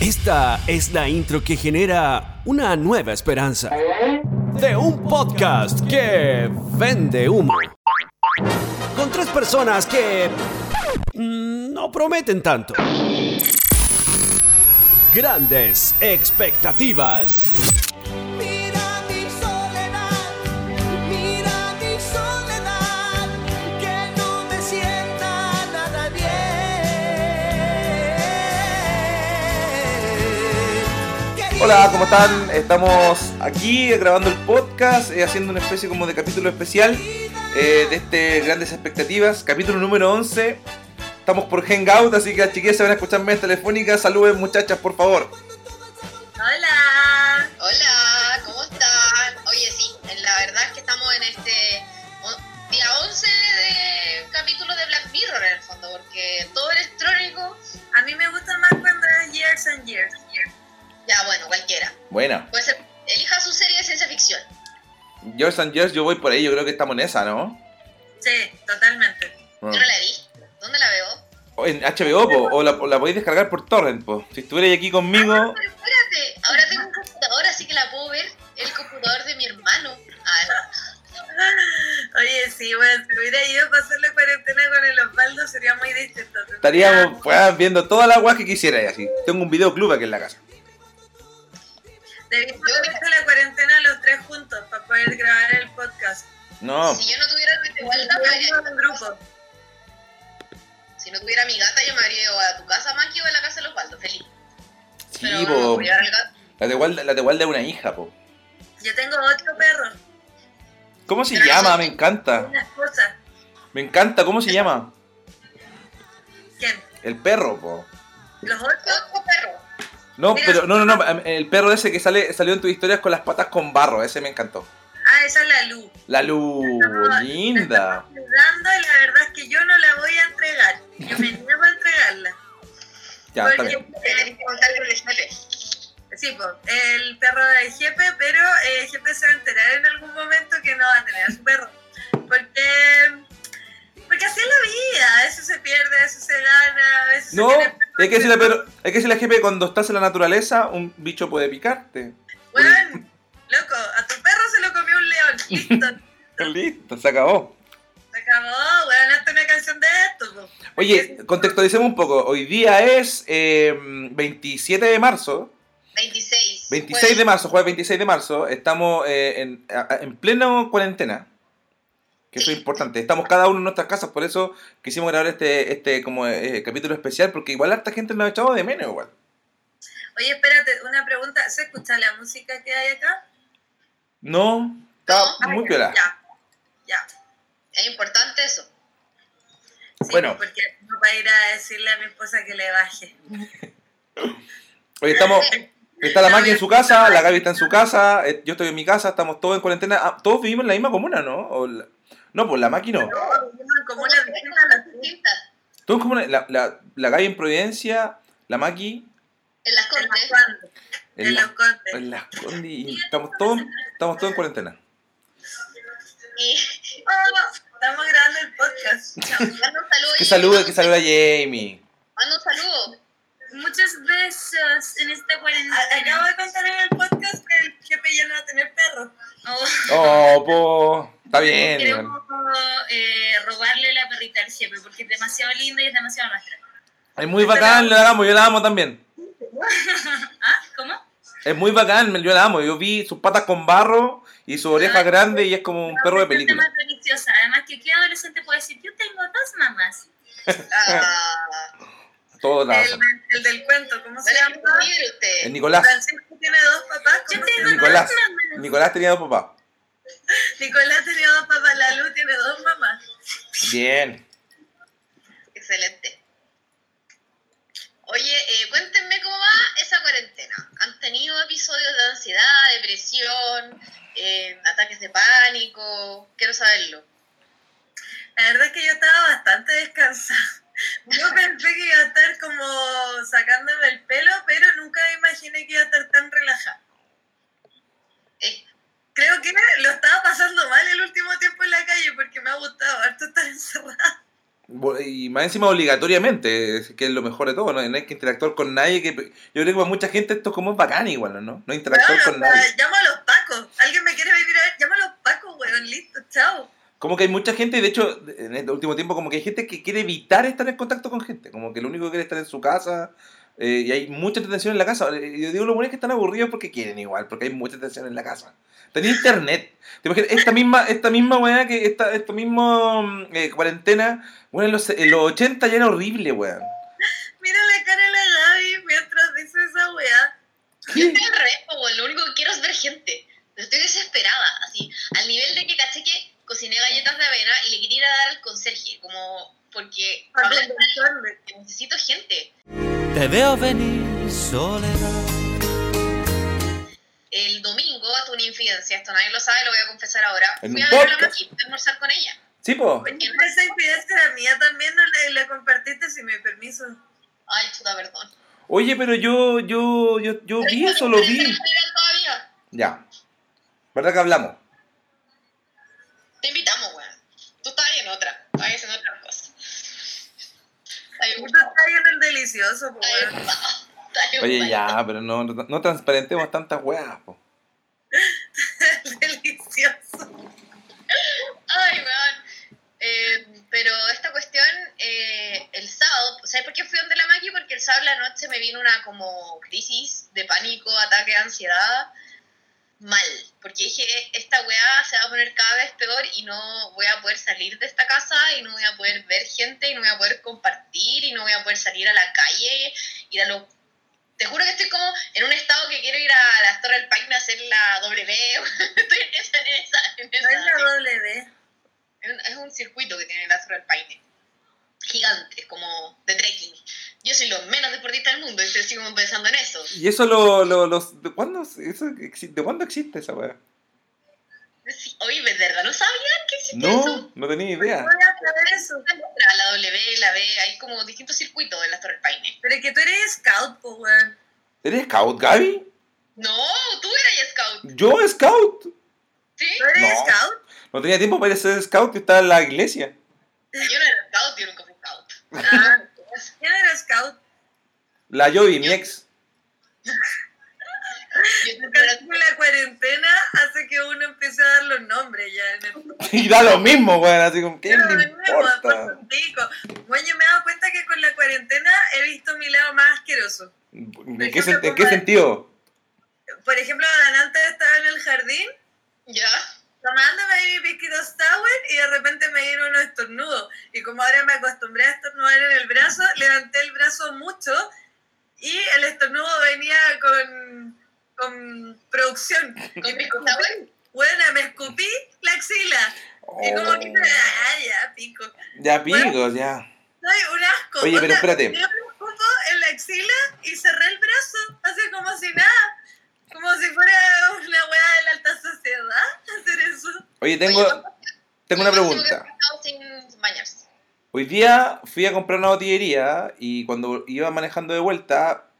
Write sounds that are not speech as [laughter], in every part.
Esta es la intro que genera una nueva esperanza de un podcast que vende humo. Con tres personas que mm, no prometen tanto. Grandes expectativas. Hola, ¿cómo están? Estamos aquí grabando el podcast, eh, haciendo una especie como de capítulo especial eh, de este Grandes Expectativas, capítulo número 11. Estamos por Hangout, así que las chiquillas se van a escuchar medias telefónicas. Saluden muchachas, por favor. Hola. Hola, ¿cómo están? Oye, sí, la verdad es que estamos en este día 11 de capítulo de Black Mirror en el fondo, porque todo electrónico, A mí me gusta más cuando es Years and Years. Ya bueno, cualquiera. Buena. Puede ser, elija su serie de ciencia ficción. Yours and Yours, yo voy por ahí, yo creo que estamos en esa, ¿no? Sí, totalmente. Mm. Yo no la vi. ¿Dónde la veo? O En HBO, po, o la, podéis descargar por torrent, po. Si estuvierais aquí conmigo... Pero espérate, ahora tengo un computador, así que la puedo ver el computador de mi hermano. Ah, Oye, sí, bueno, si hubiera ido a pasar la cuarentena con el Osvaldo sería muy distinto. Estaríamos pues, viendo todas las guas que quisierais así. Tengo un videoclub aquí en la casa. Debimos hecho la cuarentena los tres juntos para poder grabar el podcast. No, si yo no tuviera mi igualdad, me grupo. Si no tuviera mi gata, yo me habría ido a tu casa, Maki, o a la casa de los Baldos, feliz. sí, Pero po. La de Walda, la de Walda es una hija, po. Yo tengo ocho perros, ¿Cómo se Pero llama? Me encanta. una esposa. Me encanta. ¿Cómo se llama? ¿Quién? El perro, po. ¿Los ocho? No, pero no, no, no. El perro ese que sale, salió en tus historias con las patas con barro. Ese me encantó. Ah, esa es la luz. La luz, linda. Dando y la verdad es que yo no la voy a entregar. Yo me niego a entregarla. Ya, está Porque, bien. Suele. Sí, pues, el perro de Jepe, pero eh, Jepe se va a enterar en algún momento que no va a tener a su perro. Porque, porque así es la vida, a veces se pierde, a veces se gana, a veces No, se perro hay que decirle, pero, hay que decirle a jefe cuando estás en la naturaleza, un bicho puede picarte. Weón, loco, a tu perro se lo comió un león. [laughs] Listo, Listo, se acabó. se acabó, weón, hazte una canción de esto, po. Oye, contextualicemos un poco. Hoy día es eh, 27 de marzo. 26. 26 de marzo, jueves 26 de marzo, estamos eh, en pleno cuarentena. Que eso es importante. Estamos cada uno en nuestras casas, por eso quisimos grabar este, este como eh, capítulo especial, porque igual harta gente nos ha echado de menos igual. Oye, espérate, una pregunta. ¿Se escucha la música que hay acá? No, está No. muy piola. Ya, ya. Es importante eso. Sí, Bueno. Porque no para ir a decirle a mi esposa que le baje. Oye, estamos, [laughs] está la Maki en su casa, la Gaby está en su casa, eh, yo estoy en mi casa, estamos todos en cuarentena. Ah, todos vivimos en la misma comuna, ¿no? O la- no, pues la Maki no. No, vivimos en comunas Somos distintas tres a las cosas tuyas. distintas. Todos como la, la, la Gaby en Providencia, la Maki En las las Condes, en, en la- los condes. en las Condes, y estamos todos, estamos todos en cuarentena. Y [laughs] Oh, estamos grabando el podcast. manda un saludo. Que salude, que salude a Jamie. Manda un saludo. Muchos besos en esta cuarentena. Acabo de contar en el podcast que el jefe ya no va a tener perro. Oh, po, está bien. Queremos eh, robarle la perrita al jefe porque es demasiado linda y es demasiado nuestra. Es muy bacán, la amo, yo la amo también. [laughs] ¿Ah? ¿Cómo? Es muy bacán, yo la amo. Yo vi sus patas con barro y su oreja grande y es como un perro de película. más deliciosa. Además, que qué adolescente puede decir, yo tengo dos mamás. [laughs] Ah, Todos la El, el del cuento, ¿cómo se llama? El Nicolás. Francisco tiene dos papás. Yo ¿Cómo se tengo llama? Nicolás. Nicolás tenía dos papás. Nicolás tenía dos papás, la luz tiene dos mamás. Bien. Excelente. Oye, eh, cuéntenme cómo va esa cuarentena. ¿Han tenido episodios de ansiedad, depresión, eh, ataques de pánico? Quiero saberlo. La verdad es que yo estaba bastante descansada. Yo pensé que iba a estar como sacándome el pelo, pero nunca me imaginé que iba a estar tan relajada. Eh, Creo que lo estaba pasando mal el último tiempo en la calle porque me ha gustado harto estar encerrada. Y más encima obligatoriamente, que es lo mejor de todo, ¿no? No hay que interactuar con nadie. que Yo creo que para mucha gente esto es como bacán igual, ¿no? No interactuar con o sea, nadie. llamo a los pacos. ¿Alguien me quiere venir a ver? Llamo a los pacos, weón. Listo, chao. Como que hay mucha gente, y de hecho, en este último tiempo, como que hay gente que quiere evitar estar en contacto con gente. Como que lo único que quiere es estar en su casa. eh, y hay mucha entretención en la casa. Yo digo, lo bueno es que están aburridos porque quieren igual, porque hay mucha entretención en la casa. Tenía internet. ¿Te imaginas? Esta misma, esta misma weá que esta, esta misma mm, eh, cuarentena, bueno, en los, en los 80 ya era horrible, weón. Mira la cara de la Gaby mientras dice esa weá. Yo estoy al revés, po, weón. Lo único que quiero es ver gente. Estoy desesperada, así. Al nivel de que caché que cociné galletas de avena y le quería ir a dar al conserje, como porque hablar que necesito gente. Te veo venir, soledad. El domingo tuve una infidencia, esto nadie lo sabe, lo voy a confesar ahora. En Fui a ver a la. Maki, a almorzar con ella. Sí, po. Esa infidencia era mía también, no le, le compartiste sin mi permiso. Ay, chuta, perdón. Oye, pero yo, yo, yo, yo vi eso, lo vi. Todavía. Ya. ¿Verdad que hablamos? Te invitamos, weón. Tú estabas ahí en otra, estabas haciendo otras cosas. Ahí Tú estás ahí en el delicioso, pues, weón. Oye, ya, pero no, no, no transparentemos tantas weas, po. [laughs] Delicioso. Ay, weón. Eh, pero esta cuestión, eh, el sábado, ¿sabes por qué fui donde la Maki? Porque el sábado en la noche me vino una como crisis de pánico, ataque de ansiedad, mal. Porque dije, esta weá se va a poner cada vez peor y no voy a poder salir de esta casa y no voy a poder ver gente y no voy a poder compartir y no voy a poder salir a la calle, ir a los... Te juro que estoy como en un estado que quiero ir a las Torres del Paine a hacer la W. [laughs] estoy en esa, en esa, en No es la W. Es un, es un circuito que tiene la Torre del Paine. Gigante, como de trekking. Yo soy lo menos deportista del mundo y estoy como pensando en eso. Y eso lo, lo, los, ¿de, cuándo, eso ¿De cuándo existe esa wea? Sí, Oye, ¿de verdad no sabían que existía eso? No, no tenía idea. Voy a saber eso. La, la W, la B, hay como distintos circuitos en la Torre del Paine. Pero es que tú eres scout, pues, weón. ¿Eres scout, Gaby? No, tú eras scout. ¿Yo, scout? ¿Sí? ¿Tú eres No. scout? No tenía tiempo para ir a ser scout y estaba en la iglesia. Yo no era scout, yo nunca fui scout. Ah, ¿quién era scout? La Jovi, mi ex. [laughs] La cuarentena hace que uno empiece a dar los nombres ya en el [laughs] Y da lo mismo, weón. Así como, ¿qué le lo mismo, después importa? Bueno, yo me he dado cuenta que con la cuarentena he visto mi lado más asqueroso. ¿En qué, sen- en qué sentido? Por ejemplo, antes estaba en el jardín, Ya. Tomándome ahí mi piquitos sour y de repente me dieron unos estornudos. Y como ahora me acostumbré a estornudar en el brazo, levanté el brazo mucho y el estornudo venía con, con producción. Con pisco sour. Bueno, me escupí la axila. Y como que, Oh. ah, ya, pico. Ya, picos, ya. Soy un asco. Oye, pero espérate. Yo me escupo en la axila y cerré el brazo, así como si nada. Como si fuera una weá de la alta sociedad hacer eso. Oye, tengo, tengo una pregunta. sin bañarse. Hoy día fui a comprar una botillería y cuando iba manejando de vuelta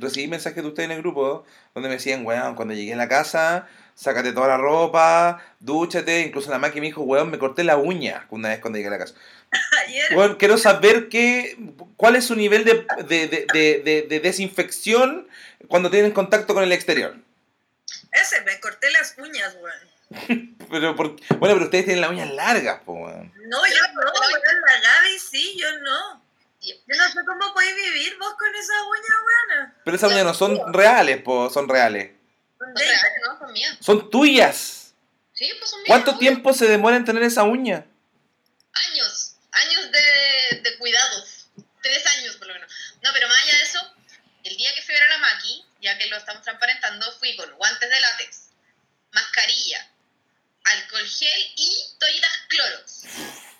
recibí mensajes de ustedes en el grupo donde me decían, weón, cuando llegué a la casa, sácate toda la ropa, dúchate, incluso la máquina me dijo, weón, me corté la uña una vez cuando llegué a la casa. [laughs] Ayer, Weón, quiero saber qué, cuál es su nivel de, de, de, de- de- de desinfección cuando tienen contacto con el exterior. ese, me corté las uñas, weón. [laughs] Pero por- bueno, pero ustedes tienen las uñas largas, po, weón. No, yo no, weón, la Gaby sí, yo no. Yo no sé cómo podéis vivir vos con esa uña, weón. Pero esas uñas no son reales, po, son reales. Son reales, ¿no? Son mías. Son tuyas. Sí, pues son mías. ¿Cuánto tiempo se demora en tener esa uña? Años de, cuidados. Tres años, por lo menos. No, pero más allá de eso, el día que fui a la Maki, ya que lo estamos transparentando, fui con guantes de látex, mascarilla, alcohol gel y toallitas cloros.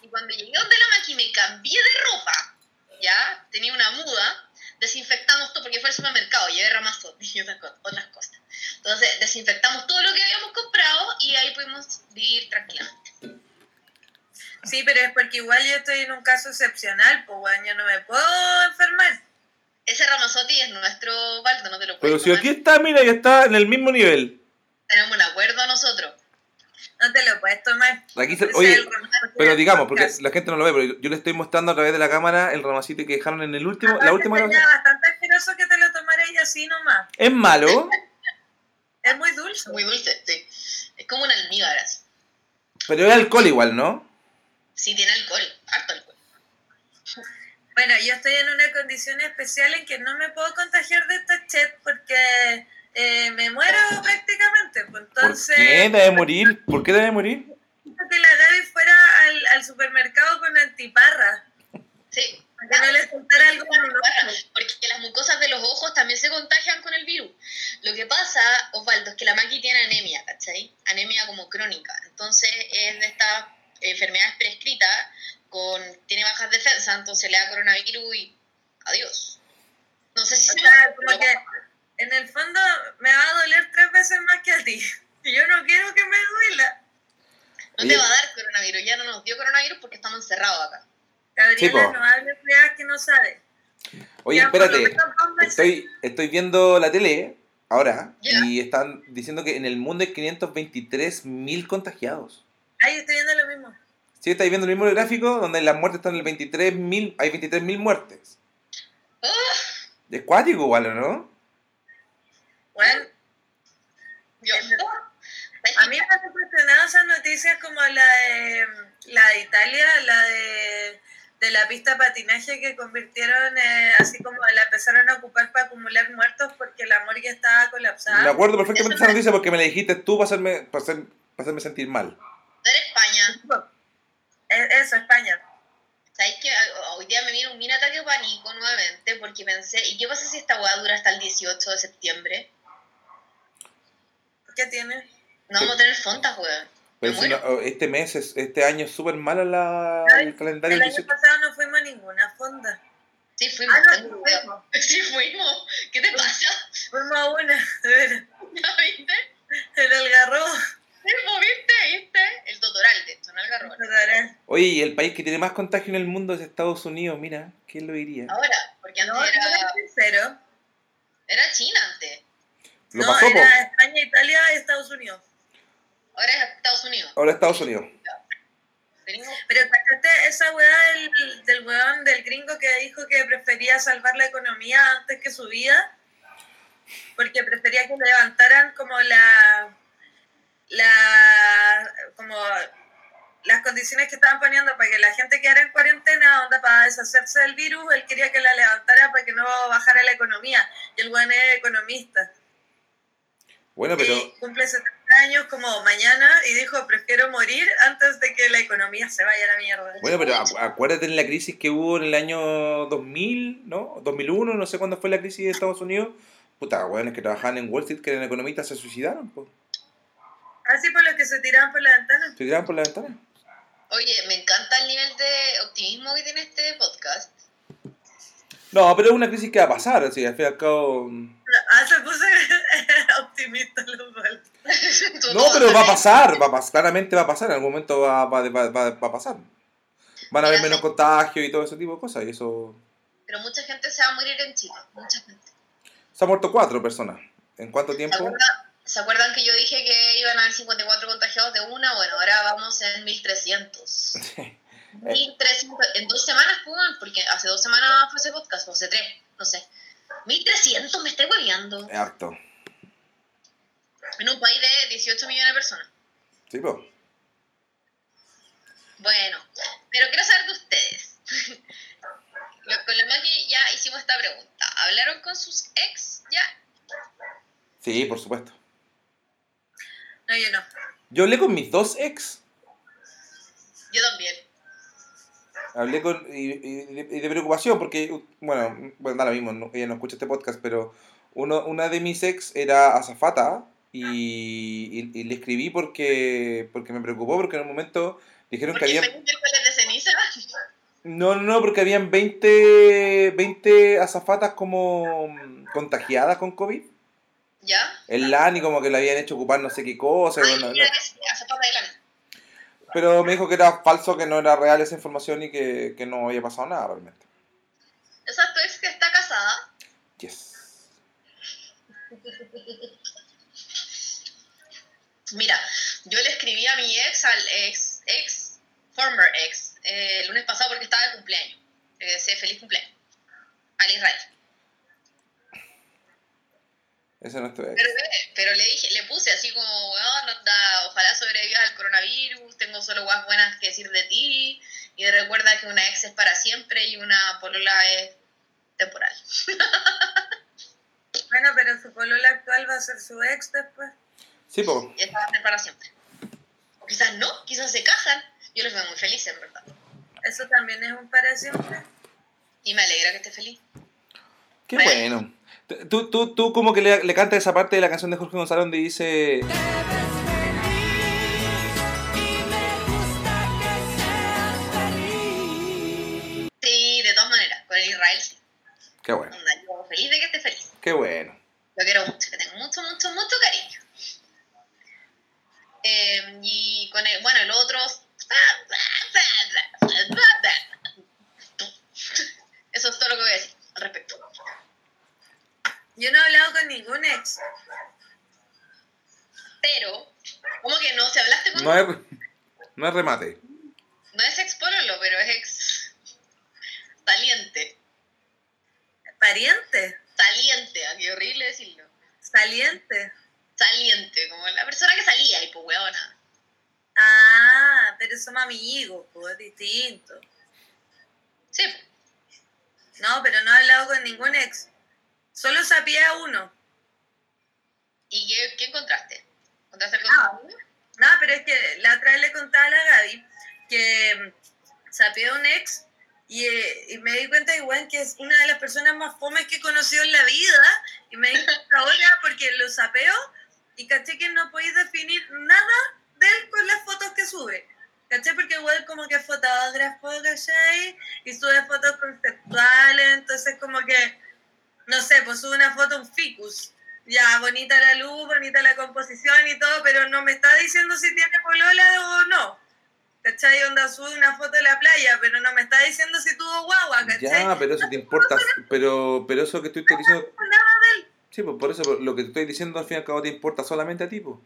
Y cuando llegué donde la Maki me cambié de ropa, ya, tenía una muda, desinfectamos todo, porque fue al supermercado, llevé ramazote [laughs] y otras otras cosas. Entonces, desinfectamos todo lo que habíamos comprado y ahí pudimos vivir tranquilamente. Sí, pero es porque igual yo estoy en un caso excepcional, pues, weón, yo no me puedo enfermar. Ese Ramazotti es nuestro baldo, no te lo Pero puedes si tomar. aquí está, mira, ya está en el mismo nivel. Tenemos un acuerdo nosotros. No te lo puedes tomar. Aquí se- oye, pero digamos, porque la gente no lo ve, pero yo le estoy mostrando a través de la cámara el ramacito que dejaron en el último, la Aparte última sería grabación. bastante asqueroso que te lo tomaras y así nomás. Es malo, Es muy dulce. Muy dulce, sí. Es como un almíbar así. pero es alcohol igual, ¿no? Sí, tiene alcohol, harto alcohol. Bueno, yo estoy en una condición especial en que no me puedo contagiar de esta chet porque eh, me muero prácticamente. Pues ¿Por entonces, qué debe [laughs] morir? ¿Por qué debe morir? que la Gaby fuera al, al supermercado con antiparra. Sí. Para que no le soltara algo. Porque las mucosas de los ojos también se contagian con el virus. Lo que pasa, Osvaldo, es que la Maki tiene anemia, ¿cachai? Anemia como crónica. Entonces es de estas enfermedades prescritas, con, tiene bajas defensas, entonces le da coronavirus y adiós. No sé si O se sea, como que en el fondo me va a doler tres veces más que a ti. [laughs] Y yo no quiero que me duela. no Oye. te va a dar coronavirus. Ya no nos dio coronavirus porque estamos encerrados acá. Gabriela Sí, no hable weas que no sabe. Oye, Ya, espérate, estoy, estoy viendo la tele ahora y están diciendo que en el mundo hay 523 mil contagiados. Ay, estoy viendo lo mismo. Sí, estáis viendo el mismo gráfico donde las muertes están en el 23 mil, hay 23 mil muertes. ¡Ah! Es cuático igual, ¿o no? Bueno, a mí me han impresionado esas noticias como la de, la de Italia, la de, de la pista de patinaje que convirtieron eh, así como la empezaron a ocupar para acumular muertos porque la morgue estaba colapsada. Me acuerdo perfectamente esa noticia porque me la dijiste tú para hacerme, para hacer- para hacerme sentir mal. No era España. Eso, España. ¿Sabes que Hoy día me vino un mini ataque de pánico nuevamente porque pensé, ¿y qué pasa si esta hueá dura hasta el 18 de septiembre? ¿Qué tiene? No vamos a tener fontas, weón. Pero si no, este mes, es, este año es súper malo la, el calendario. El año 18. pasado no fuimos a ninguna fonda. Sí, fuimos. Ah, no, fuimos. [laughs] Sí, fuimos. ¿Qué te pasa? Fuimos a una, de [laughs] ¿Ya viste? en el garro. ¿Viste? ¿Viste? El totoral de esto, no el. Oye, y el país que tiene más contagio en el mundo es Estados Unidos, mira, ¿quién lo diría? Ahora, porque antes No, era, era era China antes. Lo no, pasó, po. era España, Italia y Estados Unidos. Ahora es Estados Unidos. Ahora Estados Unidos. Pero ¿cachaste esa weá del, del weón, del gringo que dijo que prefería salvar la economía antes que su vida? Porque prefería que levantaran como la... la como las condiciones que estaban poniendo para que la gente quedara en cuarentena, onda para deshacerse del virus, él quería que la levantara para que no bajara la economía. Y el weón es economista. Bueno, pero Y cumple 70 años como mañana y dijo, prefiero morir antes de que la economía se vaya a la mierda. Bueno, pero acu- acuérdate en la crisis que hubo en el año 2000, ¿no? 2001, no sé cuándo fue la crisis de Estados Unidos. Puta, bueno, que trabajaban en Wall Street, que eran economistas, se suicidaron, pues. Así por los que se tiraban por la ventana. Se tiraron por la ventana. Oye, me encanta el nivel de optimismo que tiene este podcast. No, pero es una crisis que va a pasar, así, al fin y al cabo... Ah, se puso [laughs] optimista lo cual. [laughs] Tú No, pero va a pasar, va a pasar, claramente va a pasar, en algún momento va, va, va, va- va a pasar. Van a haber menos contagios y todo ese tipo de cosas, y eso... Pero mucha gente se va a morir en Chile. Mucha gente. Se han muerto cuatro personas. ¿En cuánto ¿Se tiempo? ¿Se acuerdan que yo dije que iban a haber 54 contagiados de una? Bueno, ahora vamos en 1300. 1300. [laughs] En dos semanas, pues, porque hace dos semanas fue ese podcast, o hace tres, no sé. 1300, me estoy hueveando. Es harto. En un país de 18 millones de personas. Sí, pues. Bueno, pero quiero saber de ustedes. [laughs] Con la Maki ya hicimos esta pregunta. ¿Hablaron con sus ex ya? Sí, por supuesto. No, yo no. Yo hablé con mis dos ex. Yo también. Hablé con. Y, y de, y de preocupación, porque. Bueno, bueno, da lo mismo, no- ella no escucha este podcast, pero. Uno, una de mis ex era azafata. Y, y, y le escribí porque, porque me preocupó, porque en un momento dijeron que había. de ceniza. No, no, no, porque habían 20, 20 azafatas como contagiadas con COVID. ¿Ya? El LAN y como que le habían hecho ocupar no sé qué cosa. Ay, bueno, no. de. Pero me dijo que era falso, que no era real esa información y que, que no había pasado nada realmente. Esa tu ex que está casada. Yes. Mira, yo le escribí a mi ex, al ex, ex, former ex, eh, el lunes pasado porque estaba de cumpleaños. Le deseé feliz cumpleaños. Al Israel. Ese no es tu ex. Pero, pero le dije, le puse así como, weón, onda, ojalá sobrevivas al coronavirus, tengo solo guas buenas que decir de ti, y recuerda que una ex es para siempre y una polola es temporal. [laughs] Bueno, pero su polola actual va a ser su ex después. Sí, po. Y esta va a ser para siempre. O quizás no, quizás se casan. Yo los veo muy felices, en verdad. Eso también es un para siempre. Y me alegra que esté feliz. Qué bueno. Tú, tú, tú como que le, le cantas esa parte de la canción de Jorge González donde dice... Sí, de todas maneras, con el Israel sí. Qué bueno, Onda, yo feliz de que esté feliz. qué bueno. Lo quiero mucho, le tengo mucho, mucho, mucho cariño. Eh, y con el, bueno, el otro. Eso es todo lo que voy a decir al respecto. Yo no he hablado con ningún ex. Pero, ¿cómo que no? Si hablaste con. No es, no es remate. No es ex pololo, pero es ex. Saliente. Pariente. Saliente, ah, qué horrible decirlo. Saliente. Saliente, como la persona que salía y pues huevona. Ah, pero somos amigos, pues es distinto. Sí, No, pero no he hablado con ningún ex. Solo sapié a uno. ¿Y qué, qué encontraste? ¿Encontraste algo Ah. No, pero es que la otra vez le contaba a la Gaby que mm, sapié a un ex y, eh, y me di cuenta igual que es una de las personas más fomes que he conocido en la vida y me di cuenta [laughs] ahora porque lo sapeo y caché que no podéis definir nada de él con las fotos que sube. ¿Caché? Porque igual como que es fotógrafo, ¿cachai? Y sube fotos conceptuales, entonces como que, no sé, pues sube una foto un ficus. Ya, bonita la luz, bonita la composición y todo, pero no me está diciendo si tiene polola o no. ¿Cachai? Onda sube una foto de la playa, pero no me está diciendo si tuvo guagua, ¿cachai? Ya, pero eso te importa. Pero, pero eso que tú estás diciendo... Nada de él. Sí, pues por eso lo que te estoy diciendo al fin y al cabo te importa solamente a ti, pues.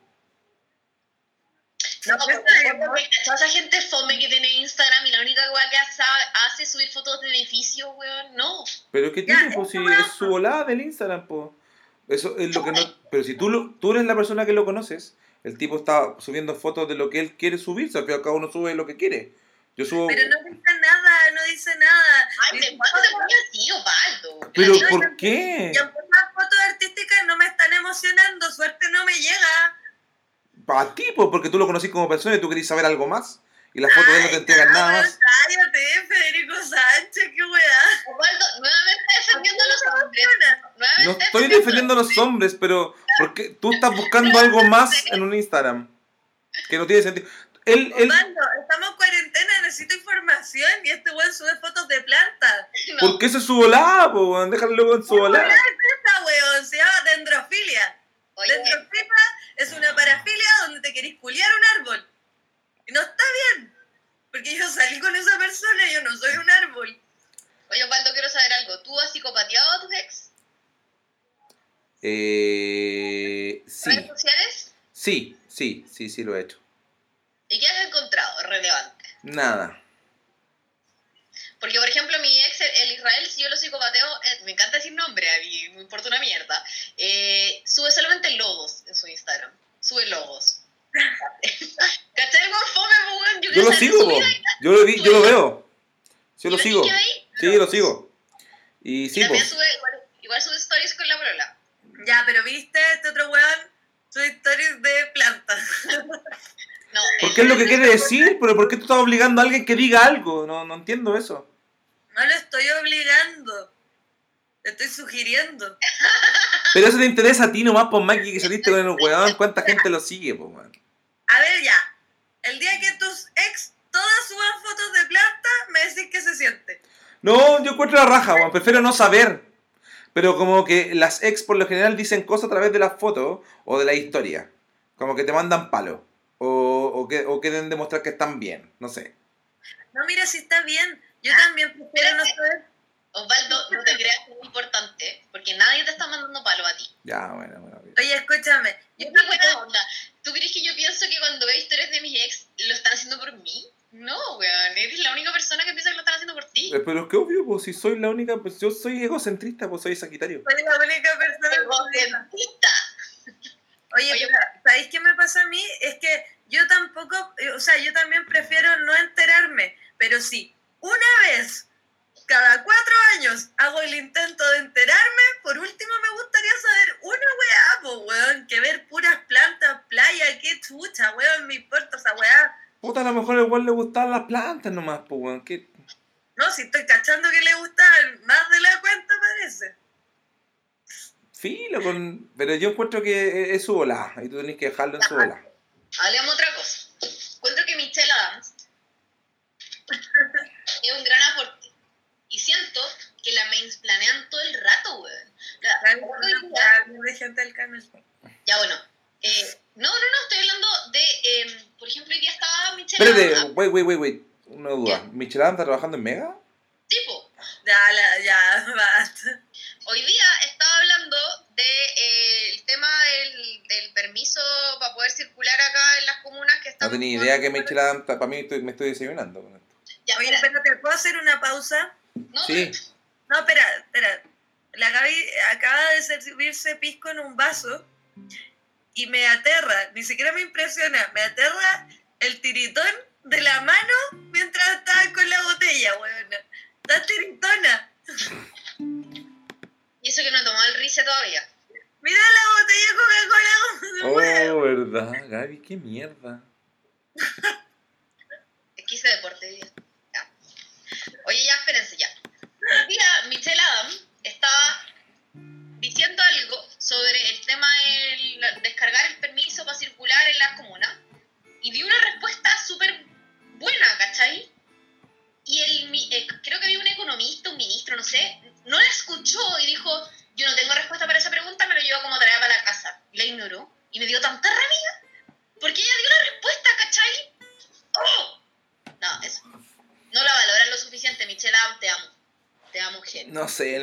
No, No, porque toda esa gente fome que tiene Instagram y la única weá que hace, hace es subir fotos de edificios, weón, no. Pero ¿qué tiene, pues si es su volada del Instagram, pues. Eso es lo que no... Pero si tú, lo, tú eres la persona que lo conoces, el tipo está subiendo fotos de lo que él quiere subir, o sea, al cabo uno sube lo que quiere. Yo subo... Pero no dice nada, no dice nada. Ay, Dice, ¿de cuándo te pones así, Osvaldo? Pero ¿por qué? Y aunque más fotos artísticas no me están emocionando, suerte no me llega. A ti, pues, porque tú lo conocís como persona y tú querés saber algo más. Y las fotos de él no te entregan Ay, nada no, más. Cállate, Federico Sánchez, qué weá. Osvaldo, nuevamente defendiendo a los hombres. Nuevamente No estoy defendiendo a los hombres, pero porque tú estás buscando algo más en un Instagram. Que no tiene sentido. Él, él, Osvaldo, estamos en cuarentena, necesito información y este weón sube fotos de plantas. [laughs] No, ¿Por qué se su volada, po? weón? Déjalo luego en su volada. Esta weón se llama dendrofilia. Oye, Dendrofilia es una parafilia donde te querís culiar un árbol. Y no está bien. Porque yo salí con esa persona y yo no soy un árbol. oye, Osvaldo, quiero saber algo. ¿Tú has psicopateado a tus ex? Eh, sí, ¿Redes sociales? sí, sí, sí, sí lo he hecho. ¿Y qué has encontrado relevante? Nada. Porque, por ejemplo, mi ex, el- el Israel, si yo lo psicopateo, eh, me encanta decir nombre, a mí me importa una mierda. Eh, sube solamente logos en su Instagram. Sube logos. [laughs] ¿Cachai? Algo fome, po, weón. Yo quiero lo sigo, vida. Yo lo, vi, yo lo veo. Yo ¿Y lo sigo. Sí, lo sigo. Y Y sí, también sube, igual, igual sube stories con la polola. Ya, pero viste, este otro weón sube historias de plantas. No, [laughs] ¿Por qué es lo que quiere decir? ¿Pero por qué tú estás obligando a alguien que diga algo? No, no entiendo eso. No lo estoy obligando. Le estoy sugiriendo. Pero eso te interesa a ti nomás, por Mikey, que saliste con el weón. ¿Cuánta gente lo sigue, po, man? A ver ya. El día que tus ex todas suban fotos de plantas, me decís que se siente. No, yo encuentro la raja, weón. Prefiero no saber. Pero como que las ex por lo general dicen cosas a través de las fotos o de la historia. Como que te mandan palo. O, o, que, o quieren demostrar que están bien. No sé. No, mira si está bien. Yo también prefiero no saber. Osvaldo, no te creas que es importante, porque nadie te está mandando palo a ti. Ya, bueno, bueno. ok. Oye, escúchame. Yo ¿Qué buena onda? ¿Tú crees que yo pienso que cuando veo historias de mis ex, lo están haciendo por mí. No, weón, eres la única persona que piensa que lo están haciendo por ti. Eh, Pero es que obvio, pues si soy la única, pues yo soy egocentrista, pues soy Sagitario. Soy la única persona. Egocentista. Oye, Oye, pero, ¿sabéis qué me pasa a mí? Es que yo tampoco, eh, o sea, yo también prefiero no enterarme, pero si una vez cada cuatro años hago el intento de enterarme, por último me gustaría saber una weá, po, weón, que ver puras plantas, playa, qué chucha, weón, me importa esa weá. Puta, a lo mejor igual le gustaban las plantas nomás, pues weón. ¿qué? No, si estoy cachando que le gustaban más de la cuenta, parece. Filo, con... pero yo encuentro que es su volada y tú tenés que dejarlo en su volada. Hablemos otra cosa. Encuentro que Michelle Adams [laughs] es un gran aporte. Siento que la planean todo el rato, weón. La- hoy día- de gente del canal. Ya bueno. eh, no, no, no, estoy hablando de, eh, por ejemplo, hoy día estaba Michelle Espérate, Adams. wait, wait, wait, wait. Una duda. ¿Michelle Adams está trabajando en Mega? Tipo, Ya, la, ya, [laughs] basta. hoy día estaba hablando del de, eh, el tema del, del permiso para poder circular acá en las comunas que No están. tenía idea que Michelle Adams, para mí estoy- me estoy desayunando con esto. Ya, Oye, mira, espérate, ¿puedo hacer una pausa? No, Sí, No, espera, espera. La Gaby acaba de servirse pisco en un vaso y me aterra, ni siquiera me impresiona, me aterra el tiritón de la mano mientras estaba con la botella, weón. Está tiritona. y eso que no tomado el rice todavía. Mira la botella de Coca-Cola. Oh, verdad, Gaby, qué mierda. Es que hice deporte. Oye, ya, espérense, ya.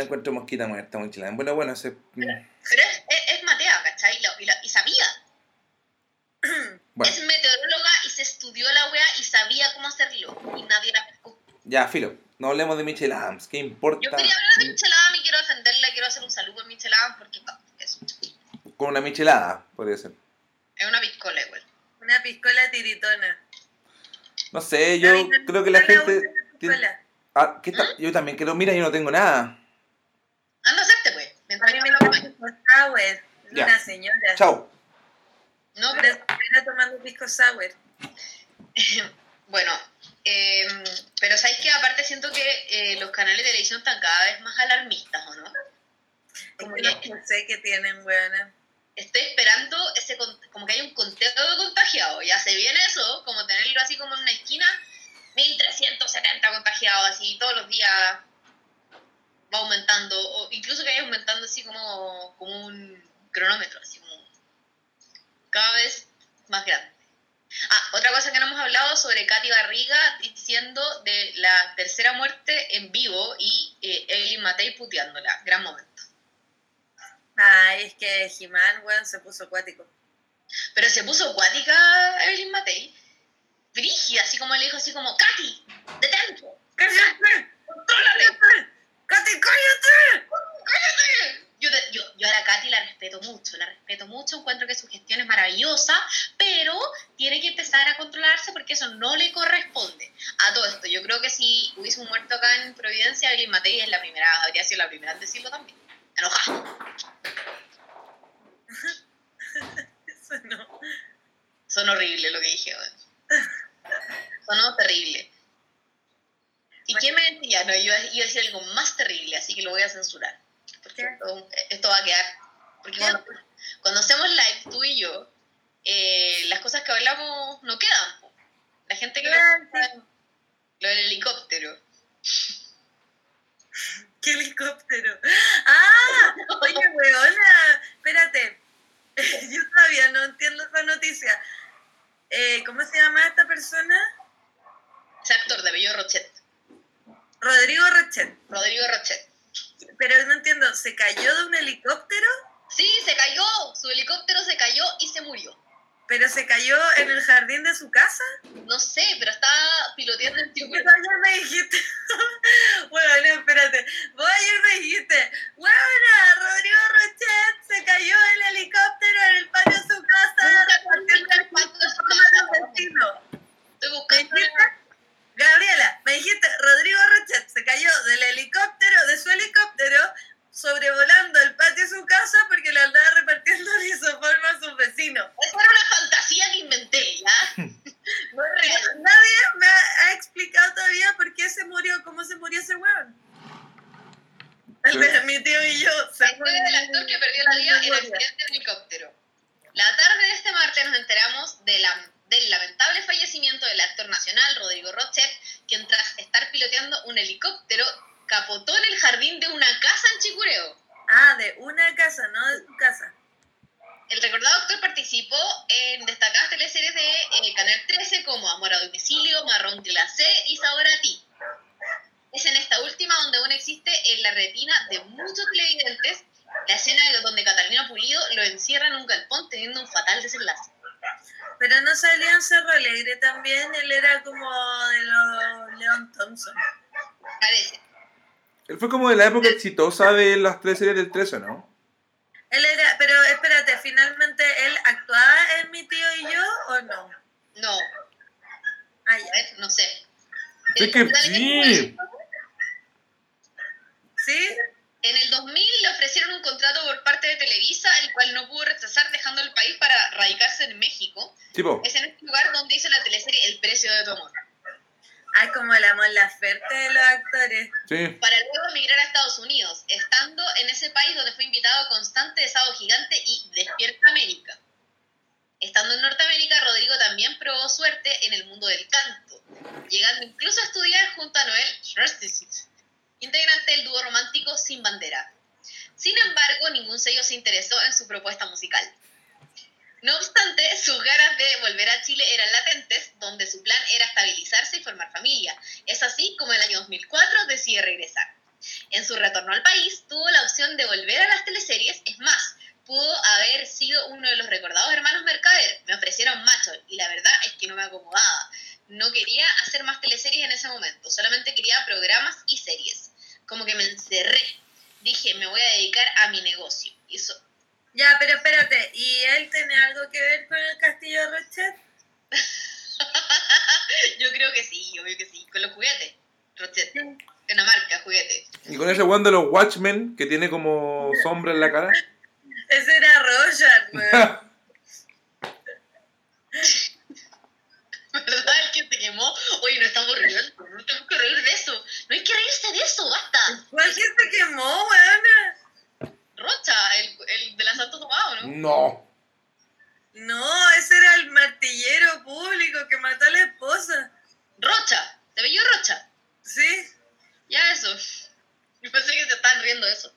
Encuentro mosquita muerta, Michelle Adams. Bueno, bueno, se... Pero es, es, es matea, ¿cachai? Y, la- y, la- y sabía. [clears throat] Bueno, Es meteoróloga y se estudió la wea y sabía cómo hacerlo. Y nadie la pescó. ya, filo. No hablemos de Michelle Adams. ¿Qué importa? Yo quería hablar de Michelle Adams y quiero defenderla. Quiero hacer un saludo a Michelle Adams porque es, Con una michelada, podría ser. es una piscola igual. Una piscola tiritona. No sé, yo creo que la gente... tiene-. Ah, ¿qué tal? Yo también creo, mira, yo no tengo nada. Anda a hacerte, pues. A Mientras mí yo me me lo gusta tomo. pisco sour. Ya. una señora. Chao. No, pero Era tomando pisco sour. [laughs] Bueno, eh, pero ¿sabéis que Aparte siento que eh, los canales de televisión están cada vez más alarmistas, ¿o no? Como que que no sé qué tienen, weona. estoy esperando ese con- como que hay un conteo de contagiados. Ya se viene eso, como tenerlo así como en una esquina, 1370 contagiados, así todos los días va aumentando, o incluso que vaya aumentando así como, como un cronómetro, así como cada vez más grande. Ah, otra cosa que no hemos hablado sobre Katy Barriga diciendo de la tercera muerte en vivo y eh, Evelyn Matei puteándola. Gran momento. Ay, es que Jimán, weón, se puso acuático. Pero se puso acuática Evelyn Matei. Brígida, así como le dijo así como, Katy, detente, ¡Cállate! contrólate, ¡Cállate, cállate! cállate. Yo, te- yo, yo a la Katy la respeto mucho, la respeto mucho, encuentro que su gestión es maravillosa, pero tiene que empezar a controlarse porque eso no le corresponde. A todo esto, yo creo que si hubiese un muerto acá en Providencia, Evelyn Matei es la primera, habría sido la primera en decirlo también. Enojada. [laughs] Eso no. Son horribles lo que dije, weón. Sonó terrible. ¿Y qué me decía? No, iba, iba a decir algo más terrible, así que lo voy a censurar. Porque esto, esto va a quedar. Porque cuando, cuando hacemos live, tú y yo, eh, las cosas que hablamos no quedan. La gente que lo, Quedan, lo del helicóptero. [laughs] ¿Qué helicóptero? ¡Ah! [laughs] Oye, weona, espérate. [laughs] Yo todavía no entiendo esa noticia. Eh, ¿Cómo se llama esta persona? Ese actor de Bello Rochet. Rodrigo Rochet. Rodrigo Rochet. Pero no entiendo, ¿se cayó de un helicóptero? Sí, se cayó. Su helicóptero se cayó y se murió. pero se cayó en el jardín de su casa. No sé, pero estaba piloteando Porque tiburón. tú ayer me dijiste, [laughs] bueno, no, espérate, vos ayer me dijiste, bueno, Rodrigo Rochet se cayó el helicóptero en el patio de su casa, el. Estoy buscando. Gabriela, me dijiste, Rodrigo Rochet se cayó del helicóptero, de su helicóptero, sobrevolando el patio de su casa porque le andaba repartiendo lisoforma a sus vecinos. Esa era una fantasía que inventé, ¿ya? [laughs] No es real. Nadie me ha, ha explicado todavía por qué se murió, cómo se murió ese weón. El de mi tío y yo. La historia del actor que perdió la vida en el accidente de helicóptero. La tarde de este martes nos enteramos de la- del lamentable fallecimiento del actor nacional Rodrigo Rochet, quien tras estar piloteando un helicóptero capotó en el jardín de una casa en Chicureo. Ah, de una casa, no de su casa. El recordado actor participó en destacadas teleseries de eh, Canal 13 como Amor a domicilio, Marrón glacé y Sabor a ti. Es en esta última donde aún existe en la retina de muchos televidentes la escena de donde Catalina Pulido lo encierra en un galpón teniendo un fatal desenlace. Pero no salía en Cerro Alegre también, él era como de los Leon Thompson. Parece. Él fue como de la época exitosa de las tres series del 13, ¿no? Él era, pero espérate, finalmente él actuaba en mi tío y yo o no? No, Ah, a ver, no sé. Es El que sí. ¿Sí? En el 2000 le ofrecieron un contrato por parte de Televisa, el cual no pudo rechazar dejando el país para radicarse en México. Tipo, Es en este lugar donde hizo la teleserie El precio de tu amor. Ay, como el amor la ferte de los actores. sí. Para luego emigrar a Estados Unidos, estando en ese país donde fue invitado constante de Sábado Gigante y Despierta América. Estando en Norteamérica, Rodrigo también probó suerte en el mundo del canto, llegando incluso a estudiar junto a Noel Schwarzschild, integrante del dúo romántico Sin Bandera. Sin embargo, ningún sello se interesó en su propuesta musical. No obstante, sus ganas de volver a Chile eran latentes, donde su plan era estabilizarse y formar familia. Es así como el año 2004 decide regresar. En su retorno al país, tuvo la opción de volver a las teleseries, es más, pudo haber sido uno de los recordados hermanos Mercader. Me ofrecieron macho y la verdad es que no me acomodaba. No quería hacer más teleseries en ese momento, solamente quería programas y series. Como que me encerré. Dije, me voy a dedicar a mi negocio. Y eso, Ya, pero espérate, ¿y él tiene algo que ver con el castillo de Rochet? [laughs] yo creo que sí, obvio que sí. Con los juguetes. Rochet. Es una marca, juguete. Y con ese one de los Watchmen que tiene como [laughs] sombra en la cara. Ese era Roger, [laughs] weón. ¿Verdad? El que se quemó. Oye, no estamos riendo. No tenemos que reír de eso. No hay que reírse de eso, basta. ¿Cuál que se quemó, weón? Rocha, el, el de la Santo Tomado, ¿no? No. No, ese era el martillero público que mató a la esposa. Rocha, te veía Rocha. ¿Sí? Ya eso. [laughs] Yo pensé que se estaban riendo eso.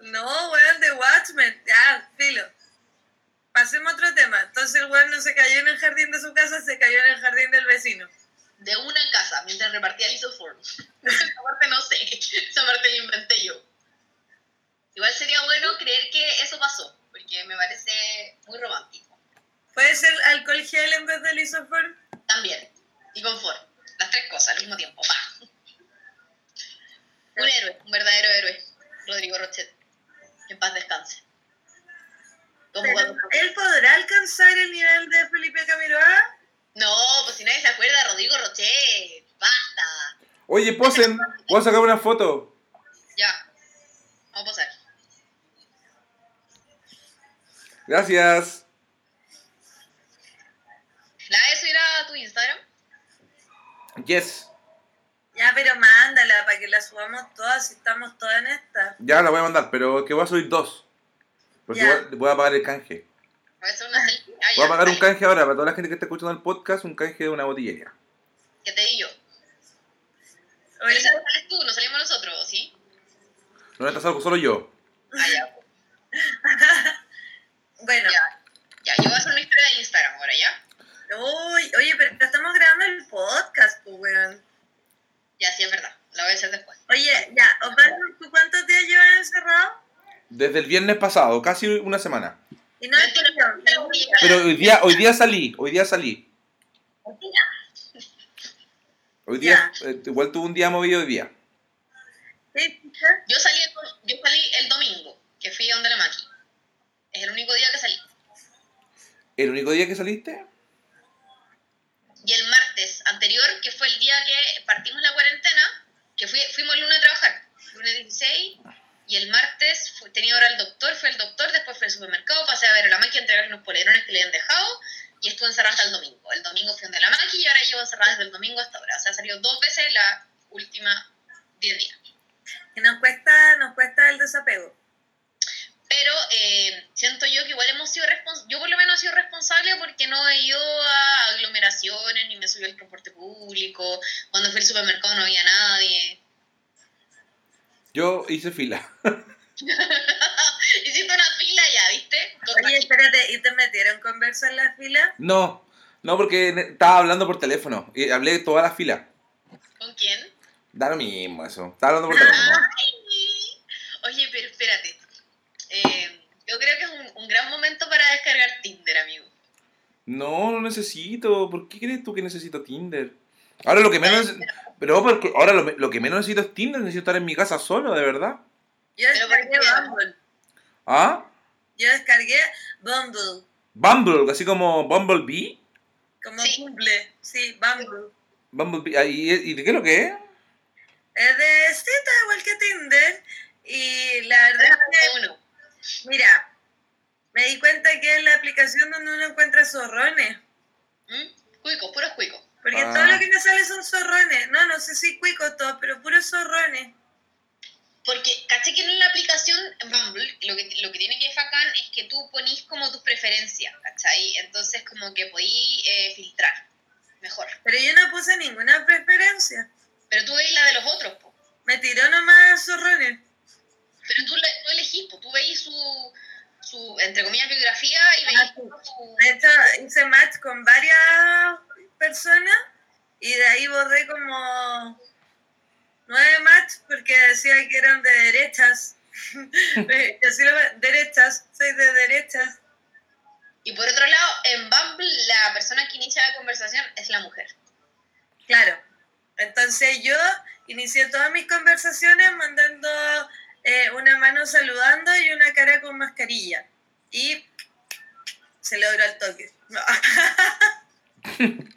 No, weón, de Watchmen. Ya, filo. Pasemos a otro tema. Entonces el weón no se cayó en el jardín de su casa, se cayó en el jardín del vecino. De una casa, mientras repartía lisoform. [laughs] Esa parte no sé. [laughs] Esa parte la inventé yo. Igual sería bueno creer que eso pasó, porque me parece muy romántico. ¿Puede ser alcohol gel en vez de lisoform? También. Y confort. Las tres cosas al mismo tiempo. ¡Pa! Un héroe, un verdadero héroe. Rodrigo Rochet. Que en paz descanse. ¿Él podrá alcanzar el nivel de Felipe Camiroa? No, pues si nadie se acuerda Rodrigo Rochet. Basta. Oye, posen. Voy a sacar una foto. Ya. Vamos a pasar. Gracias. ¿La vas a subir a tu Instagram? Yes. Ya, pero mándala para que la subamos todas si estamos todas en esta. Ya la voy a mandar, pero que voy a subir dos. Porque voy a, voy a pagar el canje. Voy a hacer una [laughs] selfie. Ah, Voy a ya. pagar un canje ahora para toda la gente que está escuchando el podcast, un canje de una botillería. Que te di yo. Pero Oye, esa no sales tú, no salimos nosotros, ¿sí? No está salgo solo yo. Ah, ya. [laughs] bueno, Ya. Ya, yo voy a hacer una historia de Instagram ahora, ¿ya? Uy, oye, pero estamos grabando el podcast, pues, weón. Ya, sí, es verdad. La voy a hacer después. Oye, ya, Osvaldo, ¿tú cuántos días llevas encerrado? Desde el viernes pasado, casi una semana. Y no entendió. mentira. Pero hoy día, hoy día salí, hoy día salí. Hoy día, eh, igual tuve un día movido hoy día. Sí, chica. Yo salí, el, yo salí el domingo, que fui a donde la Maki. Es el único día que salí. ¿El único día que saliste? Y el martes anterior, que fue el día que partimos la cuarentena, que fui, fuimos el lunes a trabajar, lunes 16, y el martes tenía hora el doctor, fue el doctor, después fue al supermercado, pasé a ver a la Maki a entregarle unos polerones que le habían dejado, y estuve encerrada hasta el domingo. El domingo fui donde la Maki y ahora llevo encerrada desde el domingo hasta ahora. O sea, salió dos veces la última 10 días. Y nos cuesta, nos cuesta el desapego. Pero eh, siento yo que igual hemos sido responsables, yo por lo menos he sido responsable porque no he ido a aglomeraciones ni me subí al transporte público, cuando fui al supermercado no había nadie. Yo hice fila. [laughs] Hiciste una fila ya, ¿viste? Oye, espérate, ¿y te metieron conversa en la fila? No, no, porque ne- estaba hablando por teléfono. Y hablé toda la fila. ¿Con quién? Da lo mismo eso. Estaba hablando por teléfono. Ay, Oye, pero espérate. Eh, yo creo que es un, un gran momento para descargar Tinder, amigo. No, no necesito. ¿Por qué crees tú que necesito Tinder? Ahora lo que menos... Pero ahora lo, lo que menos necesito es Tinder. Necesito estar en mi casa solo, de verdad. Yo descargué. Bumble. ¿Ah? Yo descargué Bumble. Bumble, así como Bumblebee. Como Sí. Bumble. Sí, Bumble. Bumblebee. ¿Y, y de qué es lo que es? Es de cita, igual que Tinder. Y la verdad es que, Uno. Mira, me di cuenta que es la aplicación donde uno encuentra zorrones. ¿Mm? Cuico, puros cuicos. Porque Ah. todo lo que me sale son zorrones. No, no sé si cuico todo, pero puros zorrones. Porque, caché que en la aplicación Bumble, lo que, lo que tiene que es bacán es que tú ponís como tus preferencias, ¿cachai? Entonces, como que podís eh, filtrar mejor. Pero yo no puse ninguna preferencia. Pero tú veis la de los otros, po. Me tiró nomás zorrones. Pero tú, tú elegís, po. Tú veis su, su, entre comillas, biografía y veis Ah, su... De hecho, hice match con varias personas y de ahí borré como nueve match porque decía que eran de derechas. [laughs] Yo soy de derechas, soy de derechas. Y por otro lado, en Bumble, la persona que inicia la conversación es la mujer. Claro. Entonces yo inicié todas mis conversaciones mandando eh, una mano saludando y una cara con mascarilla. Y se logró el toque. [laughs]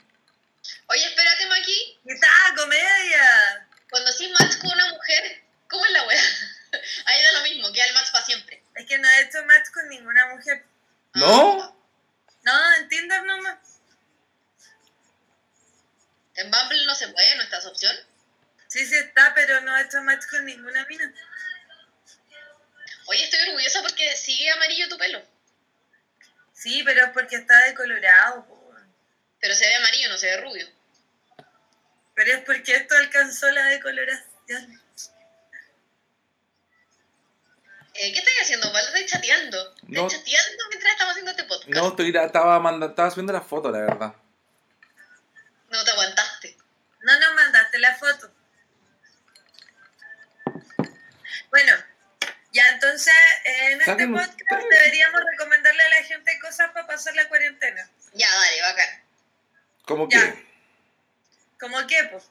Oye, espérate, Maki. ¡Qué tal, comedia! Cuando haces match con una mujer, ¿cómo es la wea? [laughs] Ahí da lo mismo, queda el match para siempre. Es que no he hecho match con ninguna mujer. ¿No? No, en Tinder nomás. En Bumble no se puede, no está esa opción. Sí, sí está, pero no he hecho match con ninguna mina. Oye, estoy orgullosa porque sigue amarillo tu pelo. Sí, pero es porque está decolorado. po. Pero se ve amarillo, no se ve rubio. Pero es porque esto alcanzó la decoloración. Eh, ¿Qué estás haciendo, Pablo? ¿Estás chateando? ¿Estás No. chateando mientras estamos haciendo este podcast? No, estoy, estaba, manda- estaba subiendo la foto, la verdad. No te aguantaste. No nos mandaste la foto. Bueno, ya entonces en este podcast deberíamos recomendarle a la gente cosas para pasar la cuarentena. Ya, dale, bacán. ¿Cómo Ya. que? ¿Cómo qué, pues?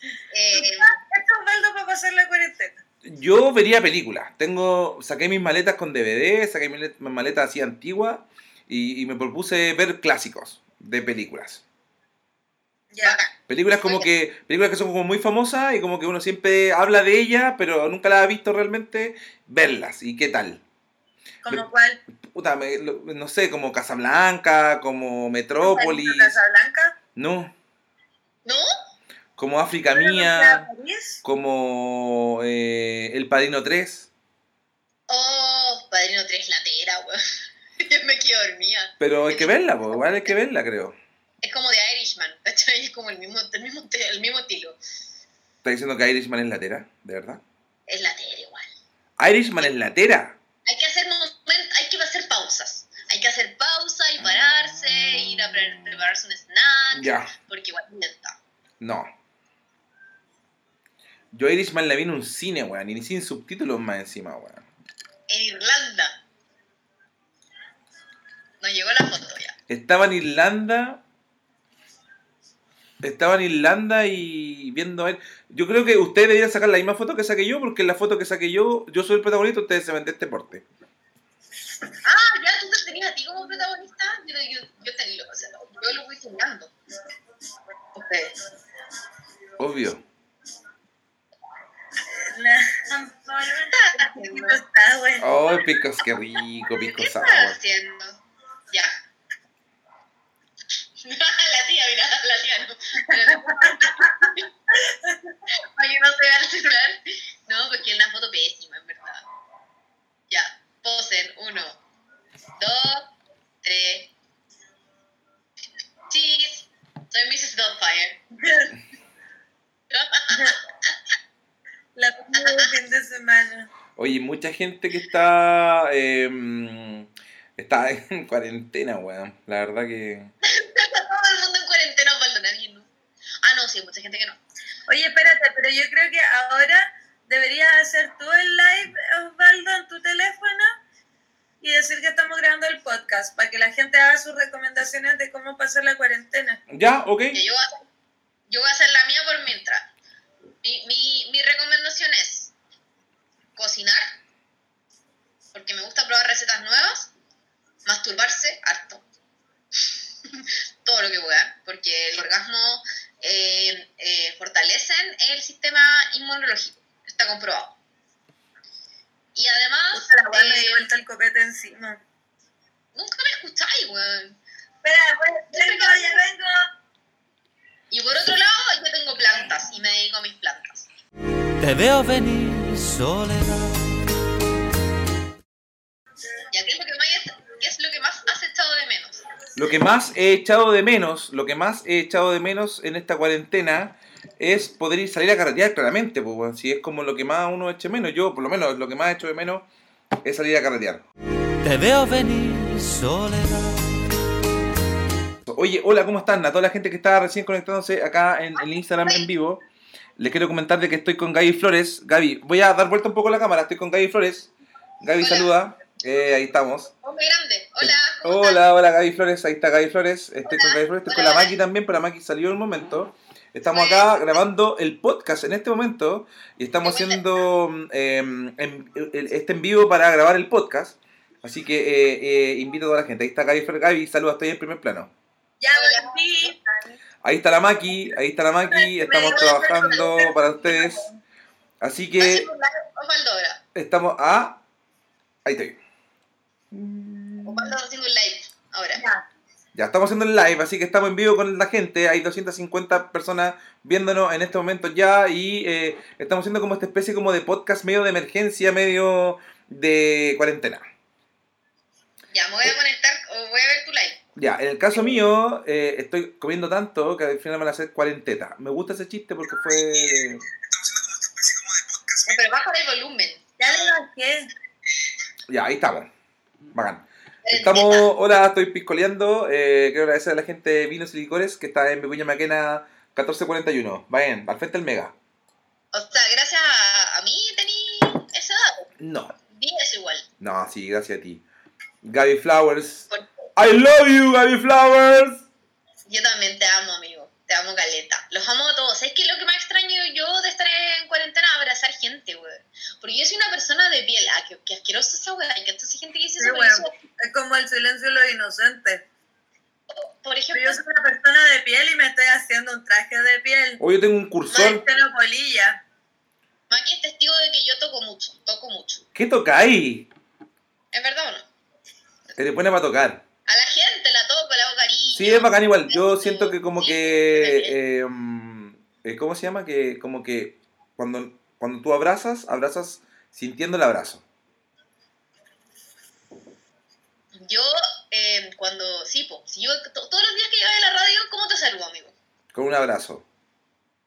Eh, Esto es baldo para pasar la cuarentena. Yo vería películas. Tengo, saqué mis maletas con DVD, saqué mis let- mis maletas así antiguas y, y me propuse ver clásicos de películas. Ya. Películas como que películas que son como muy famosas y como que uno siempre habla de ellas, pero nunca las ha visto realmente, verlas. ¿Y qué tal? ¿Como cuál? Puta, me- lo- no sé, como Casablanca, como Metrópolis, ¿Casablanca? no, ¿No? como África ¿No Mía, como eh, El Padrino 3. Oh, Padrino 3 latera, weón. Yo [laughs] me quedo dormida. Pero hay que verla, pues, igual hay que verla, creo. Es como de Irishman, [laughs] ¿cachai? Es como el mismo, el mismo, el mismo estilo. ¿Estás diciendo que Irishman es latera? ¿De verdad? Es latera igual. Irishman es latera. Hay que hacer momentos, hay que hacer pausas. Hay que hacer pausa y pararse, ir a pre- prepararse un snack. Ya, Porque igual no. Yo Irishman la vi en un cine, weón, y ni sin subtítulos más encima, weón. En Irlanda. Estaba en Irlanda. Estaba en Irlanda y viendo a él. Yo creo que ustedes deberían sacar la misma foto que saqué yo, porque en la foto que saqué yo, yo soy el protagonista, ustedes se ven de este porte. Ah, ya tú te tenías a ti como protagonista. Yo, yo, yo, o sea, yo lo voy soñando. Ustedes. Obvio. Ay, picos, qué rico, ¿Qué pico estás sour. haciendo? Ya. [laughs] la tía, mira, la tía no. Para que no se vea el celular. No, porque es una foto pésima, en verdad. Ya, posen. Uno, dos, tres. Cheese. Soy Mrs. Doubtfire. [laughs] La foto de fin de semana. Oye, mucha gente que está. eh, está en cuarentena, weón. La verdad que. Todo el mundo en cuarentena, Osvaldo, nadie no. Ah, no, sí, hay mucha gente que no. Oye, espérate, pero yo creo que ahora deberías hacer tú el live, Osvaldo, en tu teléfono y decir que estamos grabando el podcast para que la gente haga sus recomendaciones de cómo pasar la cuarentena. Ya, ok. Que yo, voy a hacer, yo voy a hacer la mía por mientras. Mi, mi, mi recomendación es cocinar, porque me gusta probar recetas nuevas, masturbarse harto, [laughs] todo lo que pueda, porque el orgasmo eh, eh, fortalecen el sistema inmunológico, está comprobado. Y además, Puta, la weá me di eh, vuelta el copete encima. nunca me escucháis, weón. Espera, pues, vengo, ya vengo. Y por otro lado, yo tengo plantas y me dedico a mis plantas. Te veo venir, soledad. ¿Ya qué es lo que más, qué es lo que más has echado de menos? Lo que más he echado de menos, lo que más he echado de menos en esta cuarentena es poder ir salir a carretear claramente, pues, weón. si es como lo que más uno eche menos, yo por lo menos lo que más echo de menos es salir a carretear. Te veo venir, soledad. Oye, hola, ¿cómo están? A toda la gente que está recién conectándose acá en el Instagram en vivo, les quiero comentar de que estoy con Gaby Flores. Gaby, voy a dar vuelta un poco la cámara, estoy con Gaby Flores. Gaby, Hola. saluda. Eh, ahí estamos. Hombre grande. Hola. Hola, hola Gaby Flores, ahí está Gaby Flores. Estoy con. Gaby Flores, estoy Hola, con la. Maki también, pero la Maki salió en un momento. Estamos acá grabando el podcast en este momento y estamos haciendo eh, en- el- este en vivo para grabar el podcast. Así que eh, eh, invito a toda la gente. Ahí está Gaby Flores. Gaby, saluda, estoy en primer plano. Ya Hola. volví. Ahí está la Maki, ahí está la Maki, estamos trabajando para ustedes. Así que estamos a... Ahí estoy. Osvaldo haciendo un live ahora. Ya. Estamos haciendo el live, así que estamos en vivo con la gente. Hay 250 personas viéndonos en este momento ya y eh, estamos haciendo como esta especie como de podcast medio de emergencia, medio de cuarentena. Ya, me voy a conectar o voy a ver tu live. Ya, en el caso mío, eh, estoy comiendo tanto que al final me van a hacer cuarenteta. Me gusta ese chiste porque fue... No, pero baja el volumen. Ya le bajé. Ya, ahí estamos. Bacán. Estamos, hola, estoy piscoleando. Eh, quiero agradecer a la gente de Vinos y Licores que está en Vicuña Maquena 1441. Vayan, al frente del Mega. O sea, gracias a, mí tení esa edad. No, 10 igual. no, sí, gracias a ti. Gaby Flowers. I love you, Gaby Flowers. yo también te amo, amigo. Te amo, Caleta. Los amo a todos. ¿Sabes qué es lo que más extraño yo de estar en cuarentena? Abrazar gente, güey. Porque yo soy una persona de piel. Ah, qué, qué asqueroso esa güey. Que esa gente que dice Sí, eso. Es como el silencio de los inocentes. Por Pero ejemplo, yo soy una persona de piel y me estoy haciendo un traje de piel. Hoy yo tengo un cursor. es polilla. Maki es testigo de que yo toco mucho. Toco mucho. ¿Qué tocáis? ¿Es verdad o no? Eres buena para tocar. A la gente la toco, le hago cariño. Sí, es bacán igual. Yo siento que como que... eh, mm, eh, ¿Cómo se llama? Que como que cuando, cuando tú abrazas, abrazas sintiendo el abrazo. Yo, eh, cuando, sí, po, si yo to- todos los días que voy a la radio, ¿cómo te saludo, amigo? Con un abrazo.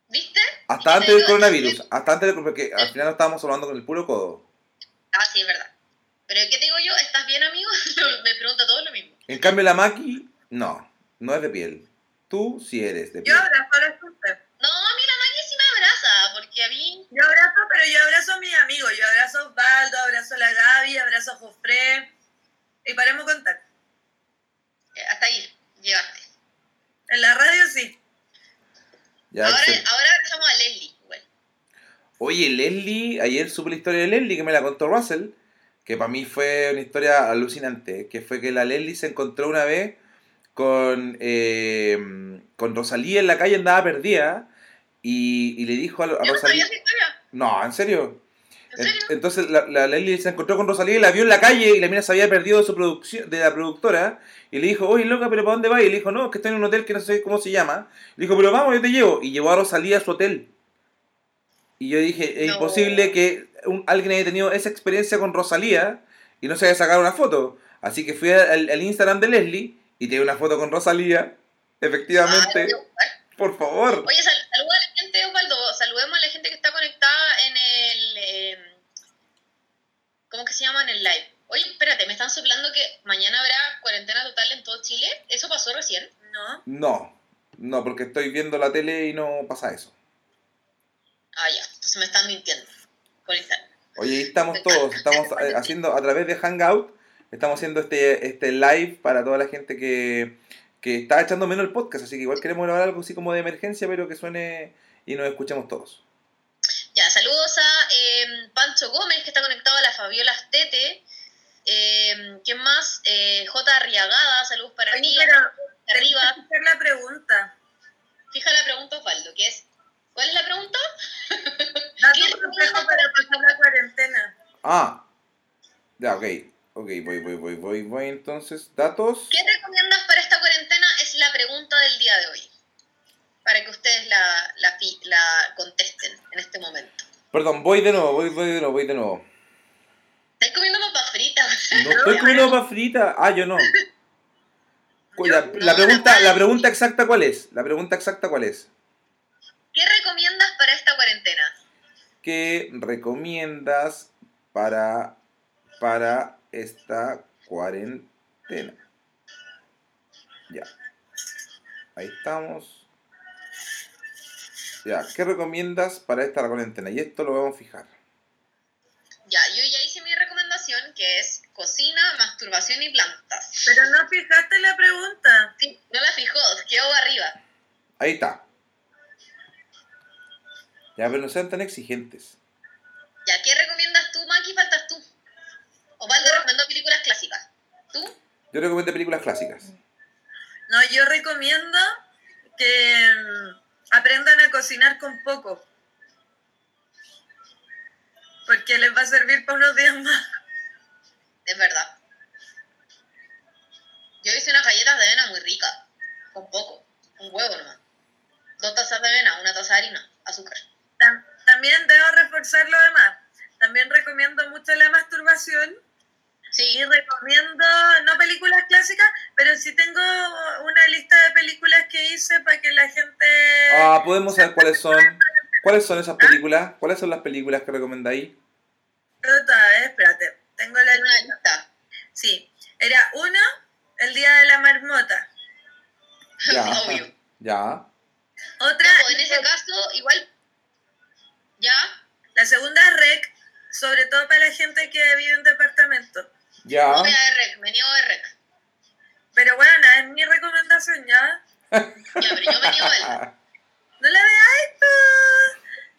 ¿Viste? Hasta antes te del coronavirus. Hasta antes del porque al final estábamos hablando con el puro codo. Ah, sí, es verdad. Pero ¿qué te digo yo? ¿Estás bien, amigo? [laughs] Me pregunta todo lo mismo. En cambio la Maki, no. No es de piel. Tú sí eres de piel. Yo abrazo a la No, mira, nadie sí me abraza, porque a mí... Yo abrazo, pero yo abrazo a mis amigos. Yo abrazo a Osvaldo, abrazo a la Gaby, abrazo a Jofre. Y paremos contar. Eh, hasta ahí, llegaste. En la radio sí. Ahora, ahora abrazamos a Leslie. Bueno. Oye, Leslie, ayer supe la historia de Leslie que me la contó Russell, que para mí fue una historia alucinante, que fue que la Leslie se encontró una vez con, eh, con Rosalía en la calle, andaba perdida, y, y le dijo a, a Rosalía... No, ¿en serio? ¿En serio? En- Entonces la, la Leslie se encontró con Rosalía y la vio en la calle y la mina se había perdido de su producción, de la productora. Y le dijo, oye loca, pero ¿para dónde vas? Y le dijo, no, es que estoy en un hotel que no sé cómo se llama. Le dijo, pero vamos, yo te llevo. Y llevó a Rosalía a su hotel. Y yo dije, es No. imposible que un- alguien haya tenido esa experiencia con Rosalía y no se haya sacado una foto. Así que fui al, al Instagram de Leslie y tenía una foto con Rosalía. Efectivamente, Ah, por favor. Oye, sal- saluda a la gente, Osvaldo. Saludemos a la gente que está conectada en el. eh, ¿Cómo que se llama? En el live. Oye, espérate, me están soplando que mañana habrá cuarentena total en todo Chile. ¿Eso pasó recién? ¿No? No, no, porque estoy viendo la tele y no pasa eso. Ah, ya. Entonces me están mintiendo. Por. Oye, ahí estamos todos, estamos eh, haciendo a través de Hangout, estamos haciendo este, este live para toda la gente que, que está echando menos el podcast, así que igual queremos grabar algo así como de emergencia, pero que suene y nos escuchemos todos. Ya, saludos a eh, Pancho Gómez, que está conectado a la Fabiola Astete. Eh, ¿Quién más? Eh, J. Arriagada, saludos para Oye, ti. pero Arriba. que la pregunta. Fija la pregunta, Osvaldo, que es. ¿Cuál es la pregunta? Da [laughs] ¿Qué tu consejo para pasar la cuarentena. Ah, ya, ok, ok, voy, voy, voy, voy, voy, entonces, datos. ¿Qué recomiendas para esta cuarentena? Es la pregunta del día de hoy. Para que ustedes la, la, la contesten en este momento. Perdón, voy de nuevo, voy, voy de nuevo, voy de nuevo. ¿Estáis comiendo papas fritas? No estoy comiendo papas fritas, ah, yo no. La, la pregunta, la pregunta exacta cuál es, la pregunta exacta cuál es. ¿Qué recomiendas para esta cuarentena? ¿Qué recomiendas para, para esta cuarentena? Ya. Ahí estamos. Ya, ¿qué recomiendas para esta cuarentena? Y esto lo vamos a fijar. Ya, yo ya hice mi recomendación, que es cocina, masturbación y plantas. Pero no fijaste la pregunta. Sí, no la fijó, quedó arriba. Ahí está. Ya, pero no sean tan exigentes. Ya, ¿qué recomiendas tú, Maki? Faltas tú. Osvaldo recomendó películas clásicas. ¿Tú? Yo recomiendo películas clásicas. No, yo recomiendo que mm, aprendan a cocinar con poco. Porque les va a servir para unos días más. Es verdad. Yo hice unas galletas de avena muy ricas, con poco, un huevo nomás. Dos tazas de avena, una taza de harina, azúcar. Tam- También debo reforzar lo demás. También recomiendo mucho la masturbación Sí, recomiendo, no películas clásicas, pero sí tengo una lista de películas que hice para que la gente... Ah, podemos saber cuáles son. ¿Cuáles son esas películas? ¿Cuáles son las películas que recomendáis? Otra vez, espérate, tengo la lista. Sí, era uno, el día de la marmota. Ya. [laughs] Obvio. Ya. Otra, Ya, pues, en ese caso, igual. Ya, la segunda es rec, sobre todo para la gente que vive en departamento. Ya. obvia de rec, me niego de rec. Pero bueno, es mi recomendación ya. [laughs] Ya, pero yo me niego de. No la veáis.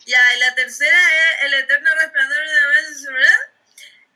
Ya, y la tercera es El eterno resplandor de la de su verdad.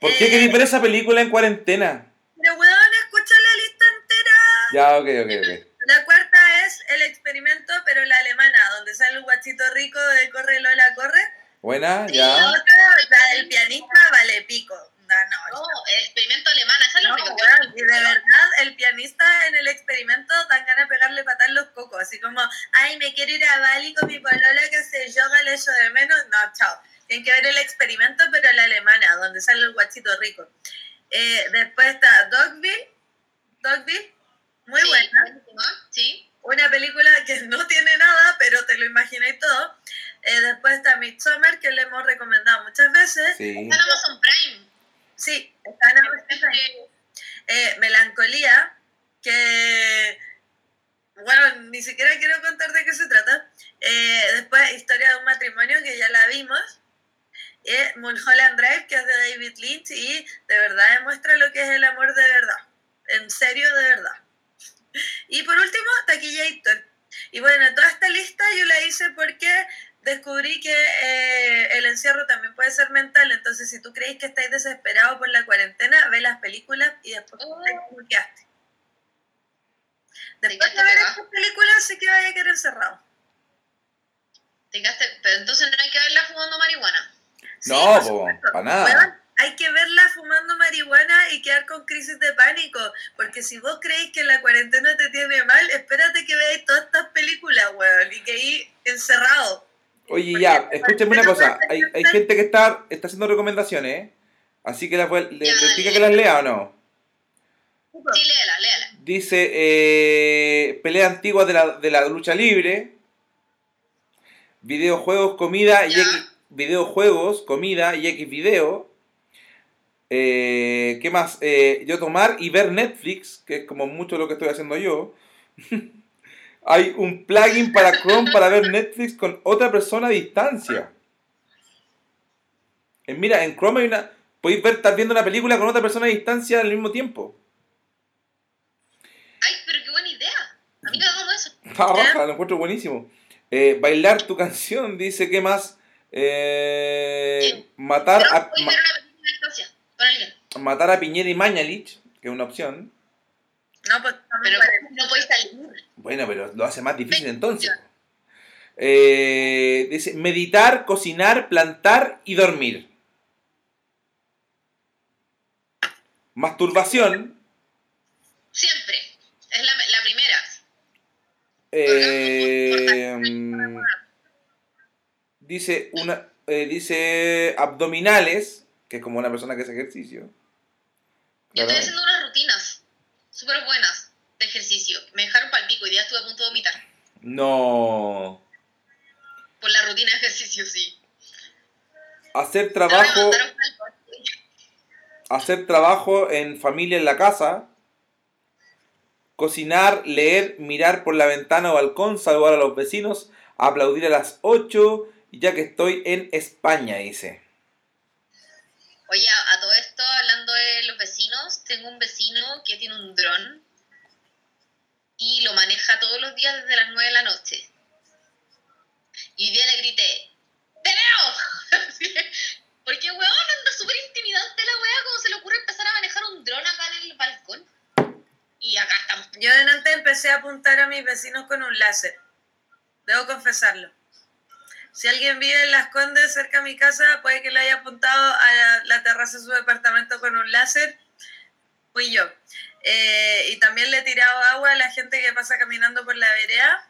¿Por qué Eh, queréis ver esa película en cuarentena? Pero weón, escucha la lista entera. Ya, ok, ok, ok. La cuarta es El experimento, pero la alemana, donde sale un guachito rico de Corre Lola Corre. Buena, Y ya. otra, la del pianista, vale pico. No, no, No, el experimento alemán, esa es la No, única que weón, y de verdad, el pianista en el experimento dan ganas de pegarle patar los cocos, así como, ay, me quiero ir a Bali con mi polola que hace yoga, le echo de menos. No, chao. Tienen que ver el experimento, pero la alemana, donde sale el guachito rico. Eh, después está Dogville, Dogville, muy sí, buena. Sí, Una película que no tiene nada, pero te lo imagináis todo. Eh, después está Midsommar, que le hemos recomendado muchas veces. Sí. está en Amazon Prime. Sí, está en Amazon Prime. Eh, melancolía, que bueno, ni siquiera quiero contar de qué se trata. Eh, después, historia de un matrimonio, que ya la vimos. Eh, Mulholland Drive, que es de David Lynch, y de verdad demuestra lo que es el amor de verdad. En serio, de verdad. Y por último, Taquillator. Y bueno, toda esta lista yo la hice porque descubrí que eh, el encierro también puede ser mental. Entonces, si tú crees que estáis desesperado por la cuarentena, ve las películas y después Oh. te bloqueaste. Después de ver estas películas, sé que vaya a quedar encerrado. Te quedaste- pero entonces no hay que verla fumando marihuana. Sí, No, por po, supuesto. pa' nada. Hay que verla fumando marihuana y quedar con crisis de pánico. Porque si vos creéis que la cuarentena te tiene mal, espérate que veáis todas estas películas, weón, y que ahí encerrado. Oye, ya, escúchame una cosa. Hay, hay gente que está, está haciendo recomendaciones, ¿eh? Así que las le, le explica dale. que las lea o no. Sí, léela, léela. Dice eh, pelea antigua de la, de la lucha libre, videojuegos, comida y Ya. X, videojuegos, comida y X video. Eh, ¿Qué más? Eh, yo tomar y ver Netflix, que es como mucho lo que estoy haciendo yo. [laughs] Hay un plugin para Chrome para ver Netflix con otra persona a distancia. Eh, mira, en Chrome hay una. Podéis ver, estar viendo una película con otra persona a distancia al mismo tiempo. Ay, pero qué buena idea. A mí me hagamos eso. [laughs] Está raja, lo encuentro buenísimo. Eh, bailar tu canción, dice, ¿qué más? Eh, matar, a, ma- matar a Piñera y Mañalich, que es una opción. No, pues estamos Pero cuarentena. no podéis salir. Bueno, pero lo hace más difícil entonces. Eh, dice, meditar, cocinar, plantar y dormir. Masturbación. Siempre. Es la, la primera. eh, dice, una, eh, dice abdominales, que es como una persona que hace ejercicio. Yo estoy haciendo unas rutinas súper buenas de ejercicio. Me dejaron pal pico y día estuve a punto de vomitar. No. Por la rutina de ejercicio, sí. Hacer trabajo, hacer trabajo en familia en la casa. Cocinar, leer, mirar por la ventana o balcón, saludar a los vecinos, aplaudir a las 8, ya que estoy en España, dice. Oye, a, a todo esto, hablando de los vecinos, tengo un vecino que tiene un dron y lo maneja todos los días desde las 9 de la noche. Y día le grité, ¡Te veo! [laughs] Porque, weón, anda súper intimidante la weá, como se le ocurre empezar a manejar un dron acá en el balcón. Y acá estamos. Yo delante empecé a apuntar a mis vecinos con un láser. Debo confesarlo. Si alguien vive en Las Condes, cerca de mi casa, puede que le haya apuntado a la, la terraza de su departamento con un láser. Fui yo. Eh, y también le he tirado agua a la gente que pasa caminando por la vereda,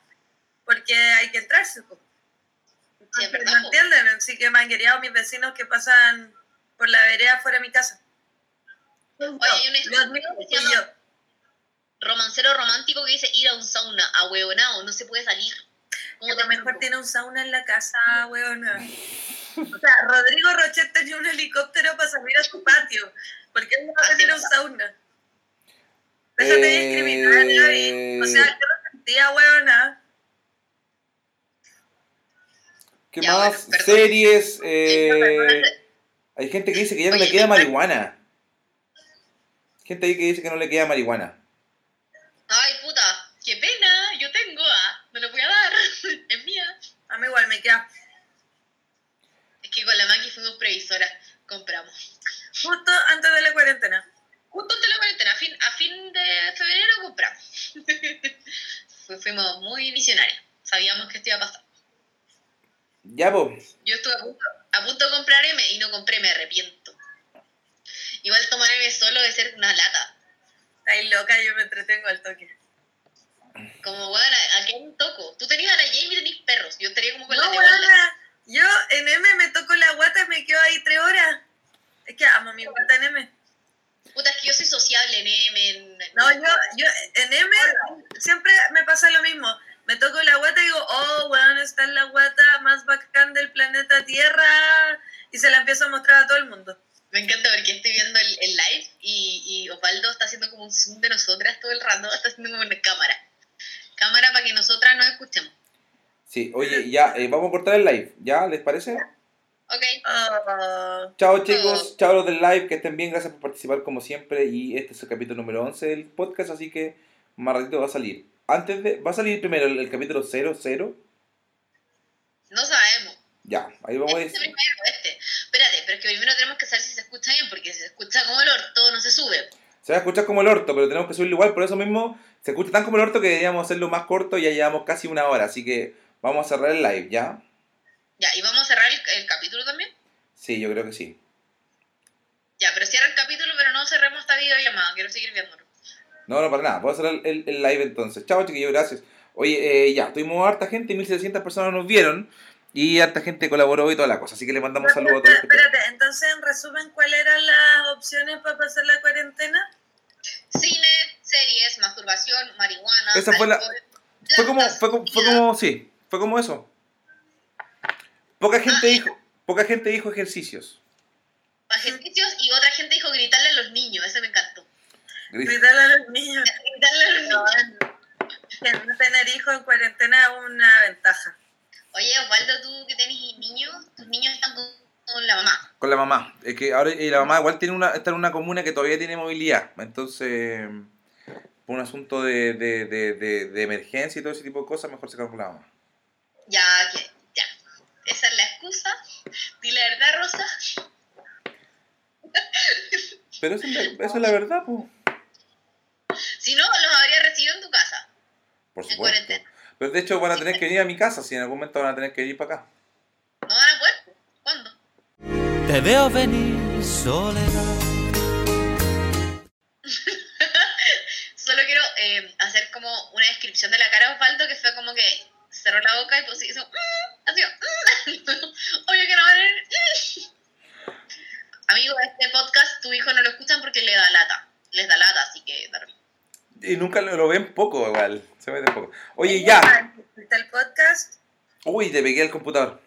porque hay que entrarse. po. Sí, es Entonces, verdad, ¿No po. entienden? Así que me han querido mis vecinos que pasan por la vereda fuera de mi casa. Oye, hay un estudio que se llama romancero romántico que dice ir a un sauna, a huevonao, no se puede salir. ¿Cómo A lo te mejor tiene un sauna en la casa, weona. [laughs] O sea, Rodrigo Rochet tenía un helicóptero para salir a su patio. ¿Por qué no tener un sauna? Déjate de Eh, discriminar, Gaby. O sea, yo lo sentía, weona. ¿Qué Ya, más? bueno. Series. eh, hay gente que dice que ya no Oye, le queda marihuana. Gente ahí que dice que no le queda marihuana. Ay, puta, qué pena, yo tengo, ah, me lo voy a dar, es mía. A mí igual me queda. Es que con la Maki fuimos previsora, compramos. Justo antes de la cuarentena. Justo antes de la cuarentena, a fin, a fin de febrero compramos. [laughs] Fu- Fuimos muy visionarios, sabíamos que esto iba a pasar. Ya, pues. Yo estuve a punto, a punto de comprar M y no compré, me arrepiento. Igual tomar M solo de ser una lata. Estáis loca, yo me entretengo al toque. Como, weón, ¿a, quién toco? Tú tenías a la Jamie y tenías perros. Yo estaría como con la No, Wanda. weona. Yo en M me toco la guata y me quedo ahí tres horas. Es que amo mi guata en M. Puta, es que yo soy sociable en M. En, No, yo, yo en M siempre me pasa lo mismo. Me toco la guata y digo, oh, weón, está en la guata más bacán del planeta Tierra. Y se la empiezo a mostrar a todo el mundo. Me encanta porque estoy viendo el, el live y, y Osvaldo está haciendo como un zoom de nosotras todo el rato. [laughs] Está haciendo como una cámara. Para que nosotras nos escuchemos. Sí, oye, ya, eh, vamos a cortar el live. ¿Ya? ¿Les parece? Ok. Oh, Chao chicos, chao los del live, que estén bien, gracias por participar como siempre. Y este es el capítulo número 11 del podcast, así que más ratito va a salir. antes de. ¿Va a salir primero el, el capítulo 00? No sabemos. Ya, ahí vamos a Este decir. primero, este. Espérate, pero es que primero tenemos que saber si se escucha bien, porque si se escucha como el orto, no se sube. Se va a escuchar como el orto, pero tenemos que subirlo igual, por eso mismo se escucha tan como el orto que deberíamos hacerlo más corto y ya llevamos casi una hora, así que vamos a cerrar el live, ¿ya? Ya, y vamos a cerrar el, el capítulo también. Sí, yo creo que sí. Ya, pero cierra el capítulo, pero no cerremos esta videollamada, quiero seguir viéndolo. No, no, para nada. Voy a cerrar el, el live entonces. Chao, chiquillos, gracias. Oye, eh, ya, tuvimos harta gente, 1700 personas nos vieron y harta gente colaboró y toda la cosa, así que le mandamos saludos a todos. los Espérate, entonces en resumen, ¿cuáles eran las opciones para pasar la cuarentena? Cine, series, masturbación, marihuana. Esa fue la- Fue como, fue como, fue como, sí, fue como eso. Poca gente dijo, poca gente dijo ejercicios. ejercicios y otra gente dijo gritarle a los niños, ese me encantó. Gritarle a los niños. Gritarle a los niños. No tener hijos en cuarentena es una ventaja. Oye, Osvaldo, tú que tenés niños, tus niños están con, con la mamá. Con la mamá. Es que ahora y la mamá igual tiene una, está en una comuna que todavía tiene movilidad. Entonces, por un asunto de, de, de, de, de emergencia y todo ese tipo de cosas, mejor se la mamá. Ya, que, ya. Esa es la excusa. Dile la verdad, Rosa. Pero eso es la, eso es la [laughs] verdad, pues. Si no, los habría recibido en tu casa. Por En supuesto. cuarentena. Pero de hecho van a tener que [laughs] venir a mi casa, si en algún momento van a tener que venir para acá. ¿No van a poder? ¿Cuándo? Te veo venir, soledad. Como una descripción de la cara de Osvaldo que fue como que cerró la boca y pues hizo "Mm", así, "Mm". [laughs] oye que no van a ver "Mm". [laughs] Amigo, este podcast tu hijo no lo escuchan porque le da lata. Les da lata, así que. Y nunca lo, lo ven poco igual. Se meten poco. Oye, ya. Está el podcast. Uy, te pegué el computador.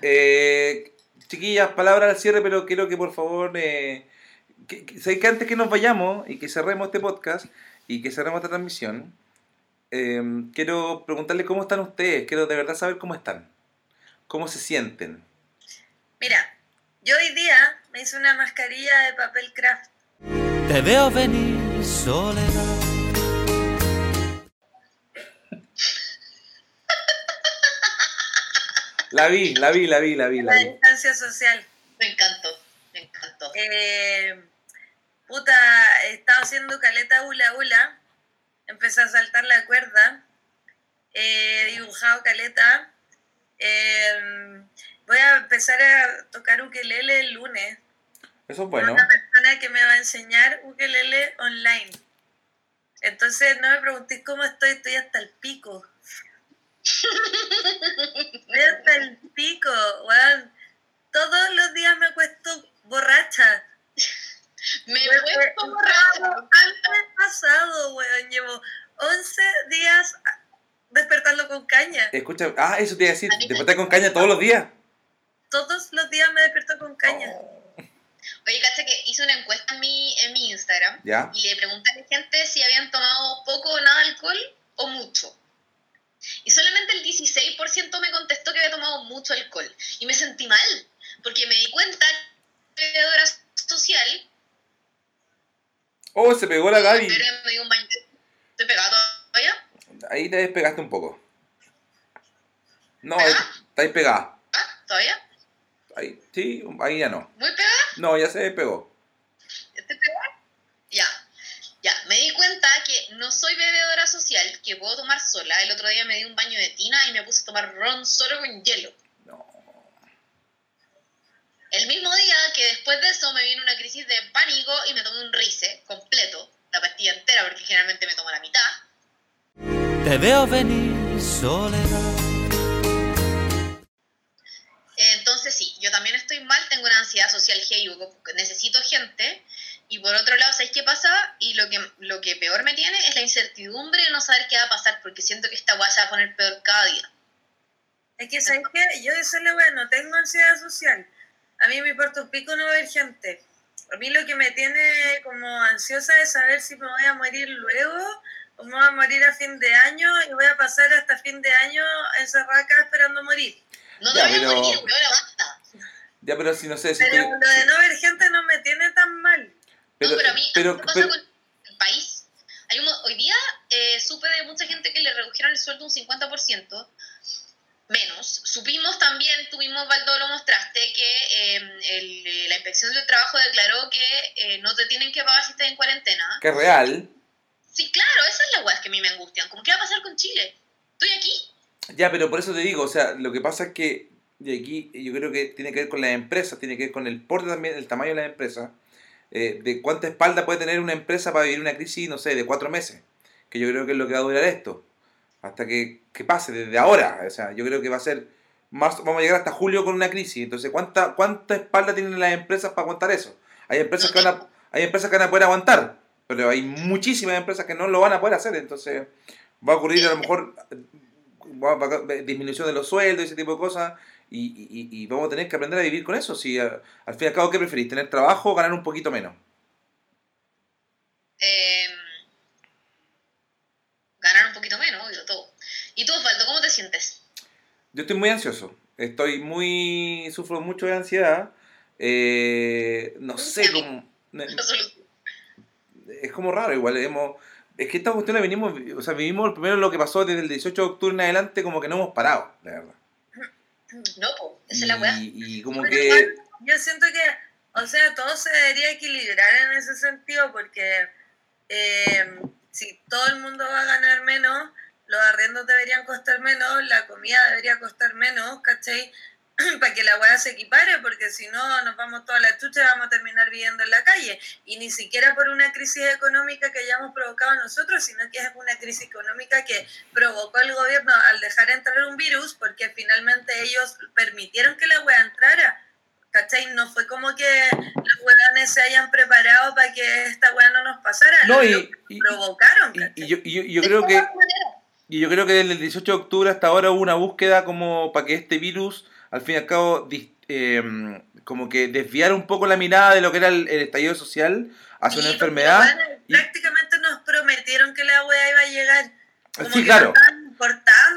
Eh, chiquillas, palabras al cierre, pero quiero que por favor, eh, que, que antes que nos vayamos y que cerremos este podcast y que cerremos esta transmisión, eh, quiero preguntarles cómo están ustedes. Quiero de verdad saber cómo están. ¿Cómo se sienten? Mira, yo hoy día me hice una mascarilla de papel craft. Te veo venir, soledad. La vi, la vi, la vi, la vi, la La vi. distancia social. Me encantó, me encantó. Eh, puta, he estado haciendo caleta hula hula. Empecé a saltar la cuerda. He dibujado caleta. Eh, voy a empezar a tocar ukelele el lunes. Eso es con bueno. Una persona que me va a enseñar ukelele online. Entonces no me preguntéis cómo estoy, estoy hasta el pico. Estoy hasta el pico, weón. Todos los días me acuesto borracha. Me he Fue- puesto borracha. Mes pasado, weón. Llevo 11 días despertando con caña. Escucha, ah, eso te iba a decir. Despertar con caña todos los días. Todos los días me despierto con caña. Oye, cacha que hice una encuesta en mi, en mi Instagram ¿Ya? y le pregunté a la gente si habían tomado poco o nada de alcohol o mucho. Y solamente el 16% me contestó que había tomado mucho alcohol. Y me sentí mal, porque me di cuenta que era bebedora social, Oh, se pegó la Gaby. ¿Estoy pegado todavía? Ahí te despegaste un poco. No, estáis pegada. ¿Ah? ¿Todavía? Ahí, sí, ahí ya no. ¿Muy pegada? No, ya se despegó. ¿Estoy pegada? Ya. Ya, me di cuenta que no soy bebedora social, que puedo tomar sola. El otro día me di un baño de tina y me puse a tomar ron solo con hielo. El mismo día que después de eso me vino una crisis de pánico y me tomé un rice completo, la pastilla entera, porque generalmente me tomo la mitad. Te veo venir, soledad. Entonces sí, yo también estoy mal, tengo una ansiedad social heavy, porque necesito gente. Y por otro lado, ¿sabéis qué pasa? Y lo que, lo que peor me tiene es la incertidumbre de no saber qué va a pasar, porque siento que esta guay se va a poner peor cada día. Es que, ¿sabes qué? Yo eso lo bueno, no tengo ansiedad social. A mí me importa un pico no ver gente. A mí lo que me tiene como ansiosa es saber si me voy a morir luego o me voy a morir a fin de año y voy a pasar hasta fin de año encerrada acá esperando morir. No Ya, te voy a pero- morir, weón, basta. Ya, pero si no sé, si Pero tú- lo de no ver gente no me tiene tan mal. pero, no, pero a mí, a pero- mí me pasa pero- con el país. Hay un hoy día, eh, supe de mucha gente que le redujeron el sueldo un 50%, menos. Supimos también, tuvimos, Baldo, lo mostraste, que eh, el- la inspección del trabajo declaró que eh, no te tienen que pagar si estás en cuarentena. Que real. Sí, claro, esas son las weas que a mí me angustian. Como, ¿qué va a pasar con Chile? Estoy aquí. Ya, pero por eso te digo, o sea, lo que pasa es que de aquí yo creo que tiene que ver con las empresas, tiene que ver con el porte también, el tamaño de las empresas, eh, de cuánta espalda puede tener una empresa para vivir una crisis, no sé, de cuatro meses, que yo creo que es lo que va a durar esto, hasta que, que pase desde ahora, o sea, yo creo que va a ser, marzo, vamos a llegar hasta julio con una crisis, entonces, ¿cuánta, cuánta espalda tienen las empresas para aguantar eso? Hay empresas que van a, hay empresas que van a poder aguantar, pero hay muchísimas empresas que no lo van a poder hacer, entonces va a ocurrir a lo mejor disminución de los sueldos y ese tipo de cosas y vamos a tener que aprender a vivir con eso. Si a- al fin y al cabo, ¿qué preferís? ¿Tener trabajo o ganar un poquito menos? Eh, ganar un poquito menos, obvio, todo. ¿Y tú, Osvaldo, cómo te sientes? Yo estoy muy ansioso. Estoy muy... Sufro mucho de ansiedad. Eh, no sé cómo... [laughs] Es como raro igual. Hemos, es que esta cuestión la venimos... O sea, vivimos primero lo que pasó desde el 18 de octubre en adelante como que no hemos parado, la verdad. [clears throat] No, po, esa es la weá. Y, y como Pero que... igual, Yo siento que, o sea, todo se debería equilibrar en ese sentido porque eh, si todo el mundo va a ganar menos, los arriendos deberían costar menos, la comida debería costar menos, ¿cachai? [clears throat] Para que la weá se equipare, porque si no nos vamos toda la chucha y vamos a terminar viviendo en la calle. Y ni siquiera por una crisis económica que hayamos provocado nosotros, sino que es una crisis económica que provocó el gobierno al dejar entrar un virus, porque finalmente ellos permitieron que la weá entrara. ¿Cachai? No fue como que los weones se hayan preparado para que esta weá no nos pasara. No, lo y, y- provocaron, y- y yo, y yo- yo creo que... Y yo creo que desde el 18 de octubre hasta ahora hubo una búsqueda como para que este virus, al fin y al cabo, eh, como que desviara un poco la mirada de lo que era el, el estallido social hacia una enfermedad. bueno, prácticamente nos prometieron que la weá iba a llegar. Como Sí, que claro.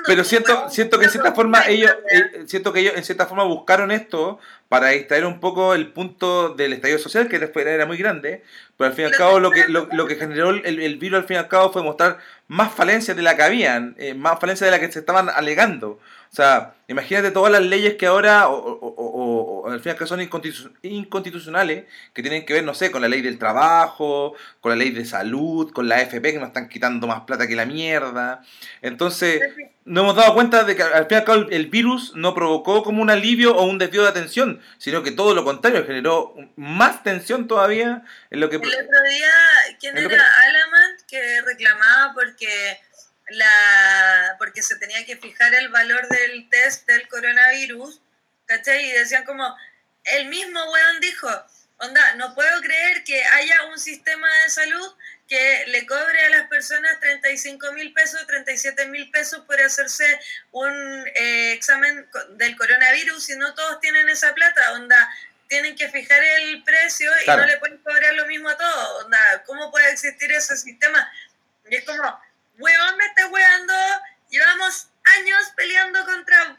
Pero siento, siento que en cierta forma ellos, eh, siento que ellos en cierta forma buscaron esto para distraer un poco el punto del estallido social, que después era muy grande, pero al fin y al cabo lo que, lo que generó el, el virus al fin y al cabo fue mostrar más falencias de la que habían, eh, más falencias de las que se estaban alegando. O sea, imagínate todas las leyes que ahora, o, o- o- al fin y al cabo son inconstitu- inconstitucionales, que tienen que ver, no sé, con la ley del trabajo, con la ley de salud, con la AFP, que nos están quitando más plata que la mierda. Entonces, no hemos dado cuenta de que al fin y al cabo el, el virus no provocó como un alivio o un desvío de atención, sino que todo lo contrario, generó más tensión todavía en lo que... El otro día, ¿quién era? Alaman, que reclamaba porque la porque se tenía que fijar el valor del test del coronavirus, ¿cachai? Y decían como, el mismo weón dijo, onda, no puedo creer que haya un sistema de salud que le cobre a las personas 35 mil pesos, 37 mil pesos por hacerse un eh, examen del coronavirus y no todos tienen esa plata, onda, tienen que fijar el precio y Claro. no le pueden cobrar lo mismo a todos, onda, ¿cómo puede existir ese sistema? Y es como, weón, me estás weando, llevamos años peleando contra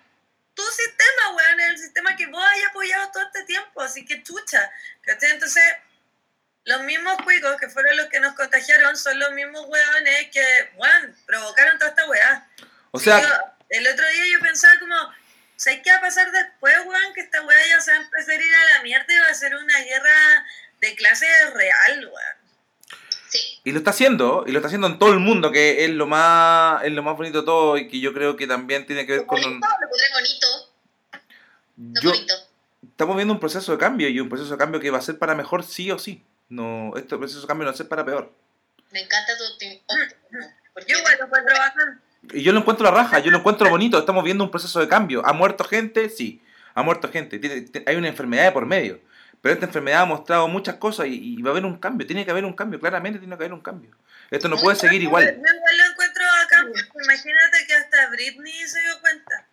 tu sistema, weón, el sistema que vos hayas apoyado todo este tiempo, así que chucha, ¿cachai? Entonces, los mismos cuicos que fueron los que nos contagiaron son los mismos weones que, weón, provocaron toda esta weá. O sea, yo- el otro día yo pensaba como, ¿sabes qué va a pasar después, weón? Que esta weá ya se va a empezar a ir a la mierda y va a ser una guerra de clase real, weón. Sí. y lo está haciendo, y lo está haciendo en todo el mundo, que es lo más, es lo más bonito de todo, y que yo creo que también tiene que ver con... Bonito, un- lo bonito. No yo, bonito. estamos viendo un proceso de cambio, y un proceso de cambio que va a ser para mejor sí o sí. No, este proceso de cambio no va a ser para peor. Me encanta tu optimismo. Porque Yo igual lo encuentro bacán. Y yo lo encuentro la raja, yo lo encuentro bonito. Estamos viendo un proceso de cambio. ¿Ha muerto gente? Sí, ha muerto gente. Tiene- hay una enfermedad de por medio. Pero esta enfermedad ha mostrado muchas cosas y, y va a haber un cambio. Tiene que haber un cambio, claramente tiene que haber un cambio. Esto no puede seguir igual. Yo igual lo encuentro porque imagínate que hasta Britney se dio cuenta.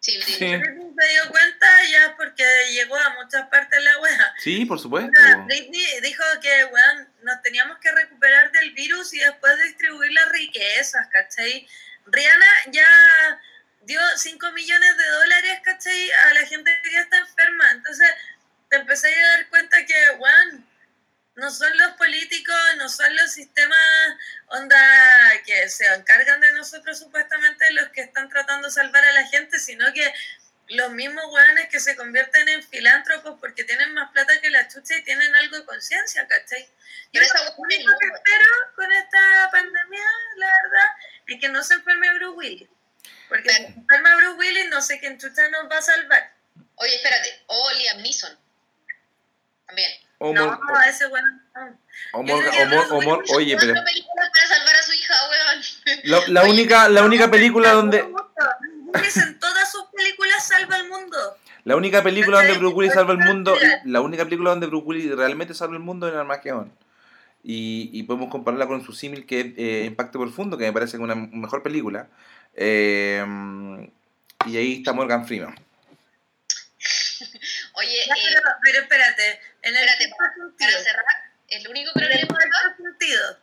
Sí, Britney se dio cuenta ya porque llegó a muchas partes la wea. sí, por supuesto. Britney dijo que, weón, nos teníamos que recuperar del virus y después distribuir las riquezas, ¿cachai? Rihanna ya dio 5 millones de dólares, ¿cachai? A la gente que está enferma. Entonces, te empecé a dar cuenta que, weón, no son los políticos, no son los sistemas onda que se encargan de nosotros supuestamente los que están tratando de salvar a la gente, sino que los mismos hueones que se convierten en filántropos porque tienen más plata que la chucha y tienen algo de conciencia, ¿cachai? Yo lo único que espero con esta pandemia, la verdad, es que no se enferme Bruce Willis. Porque si se enferma Bruce Willis, no sé quién chucha nos va a salvar. Oye, espérate. O Liam Neeson. También. O no, Mor- ese no. Willis, oye, pero Cuatro películas para salvar a su hija, weón. la, la única, la única película donde, Willis en todas sus películas salva al mundo. la única película donde. Bruce Willis salva el mundo, la única película donde Bruce Willis realmente salva el mundo es el Armagedón. Y, y podemos compararla con su símil que es eh, Impacto Profundo, que me parece una mejor película. Eh, y ahí está Morgan Freeman. [laughs] Oye, eh, pero, pero espérate, en el espérate, para cerrar, el único el problema sentido,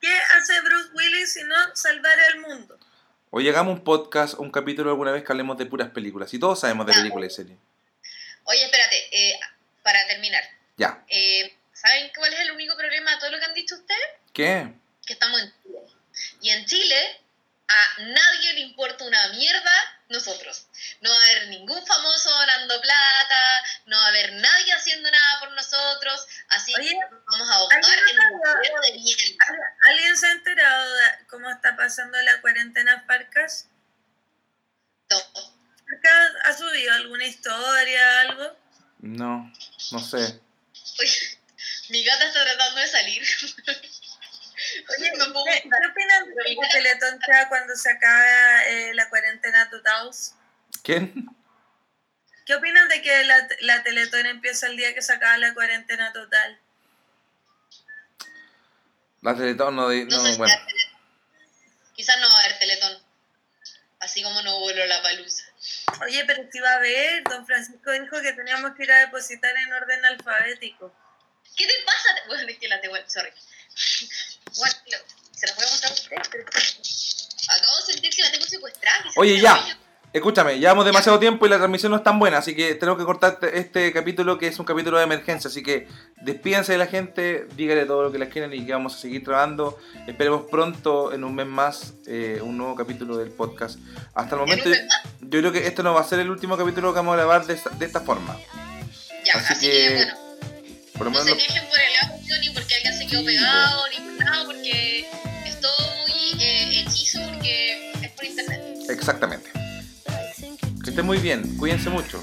¿qué hace Bruce Willis si no salvar al mundo? O llegamos a un podcast o un capítulo alguna vez que hablemos de puras películas. Y todos sabemos de películas y series. Oye, espérate, eh, para terminar. Ya. Eh, ¿Saben cuál es el único problema de todo lo que han dicho ustedes? ¿Qué? Que estamos en Chile. Y en Chile a nadie le importa una mierda nosotros. No va a haber ningún famoso donando plata, no va a haber nadie haciendo nada por nosotros, así Oye, que vamos a ahogar ¿alguien en un de mierda. ¿Alguien se ha enterado de cómo está pasando la cuarentena en Farcas? Todo. ¿Farcas ha subido alguna historia, algo? No, no sé. Oye, mi gata está tratando de salir. [laughs] Oye, no puedo ¿qué, qué opinan de que Teletón sea cuando se acaba eh, la cuarentena total? ¿Quién? ¿Qué opinan de que la, la Teletón empieza el día que se acaba la cuarentena total? La Teletón no, No, no, sé si bueno. va a haber Teletón. Quizás no va a haber teletón. Así como no vuelo la palusa. Oye, pero si va a haber, don Francisco dijo que teníamos que ir a depositar en orden alfabético. ¿Qué te pasa? [laughs] Bueno, es que la tengo, sorry. [laughs] Bueno, se las voy a contar a ustedes, pero acabo de sentir que la tengo secuestrada. Oye, ya. Escúchame, llevamos demasiado tiempo y la transmisión no es tan buena, así que tenemos que cortar este- este capítulo que es un capítulo de emergencia. Así que despídense de la gente, díganle todo lo que les quieren y que vamos a seguir trabajando. Esperemos pronto, en un mes más, eh, un nuevo capítulo del podcast. Hasta el momento, más? yo creo que esto no va a ser el último capítulo que vamos a grabar de esta, de esta forma. Ya, Así así, que, bueno, Por lo no menos, se quejen por el audio ni porque alguien se quedó Sí, pegado, ni por nada, porque es todo muy eh, hechizo porque es por internet. exactamente esté muy bien. Cuídense mucho.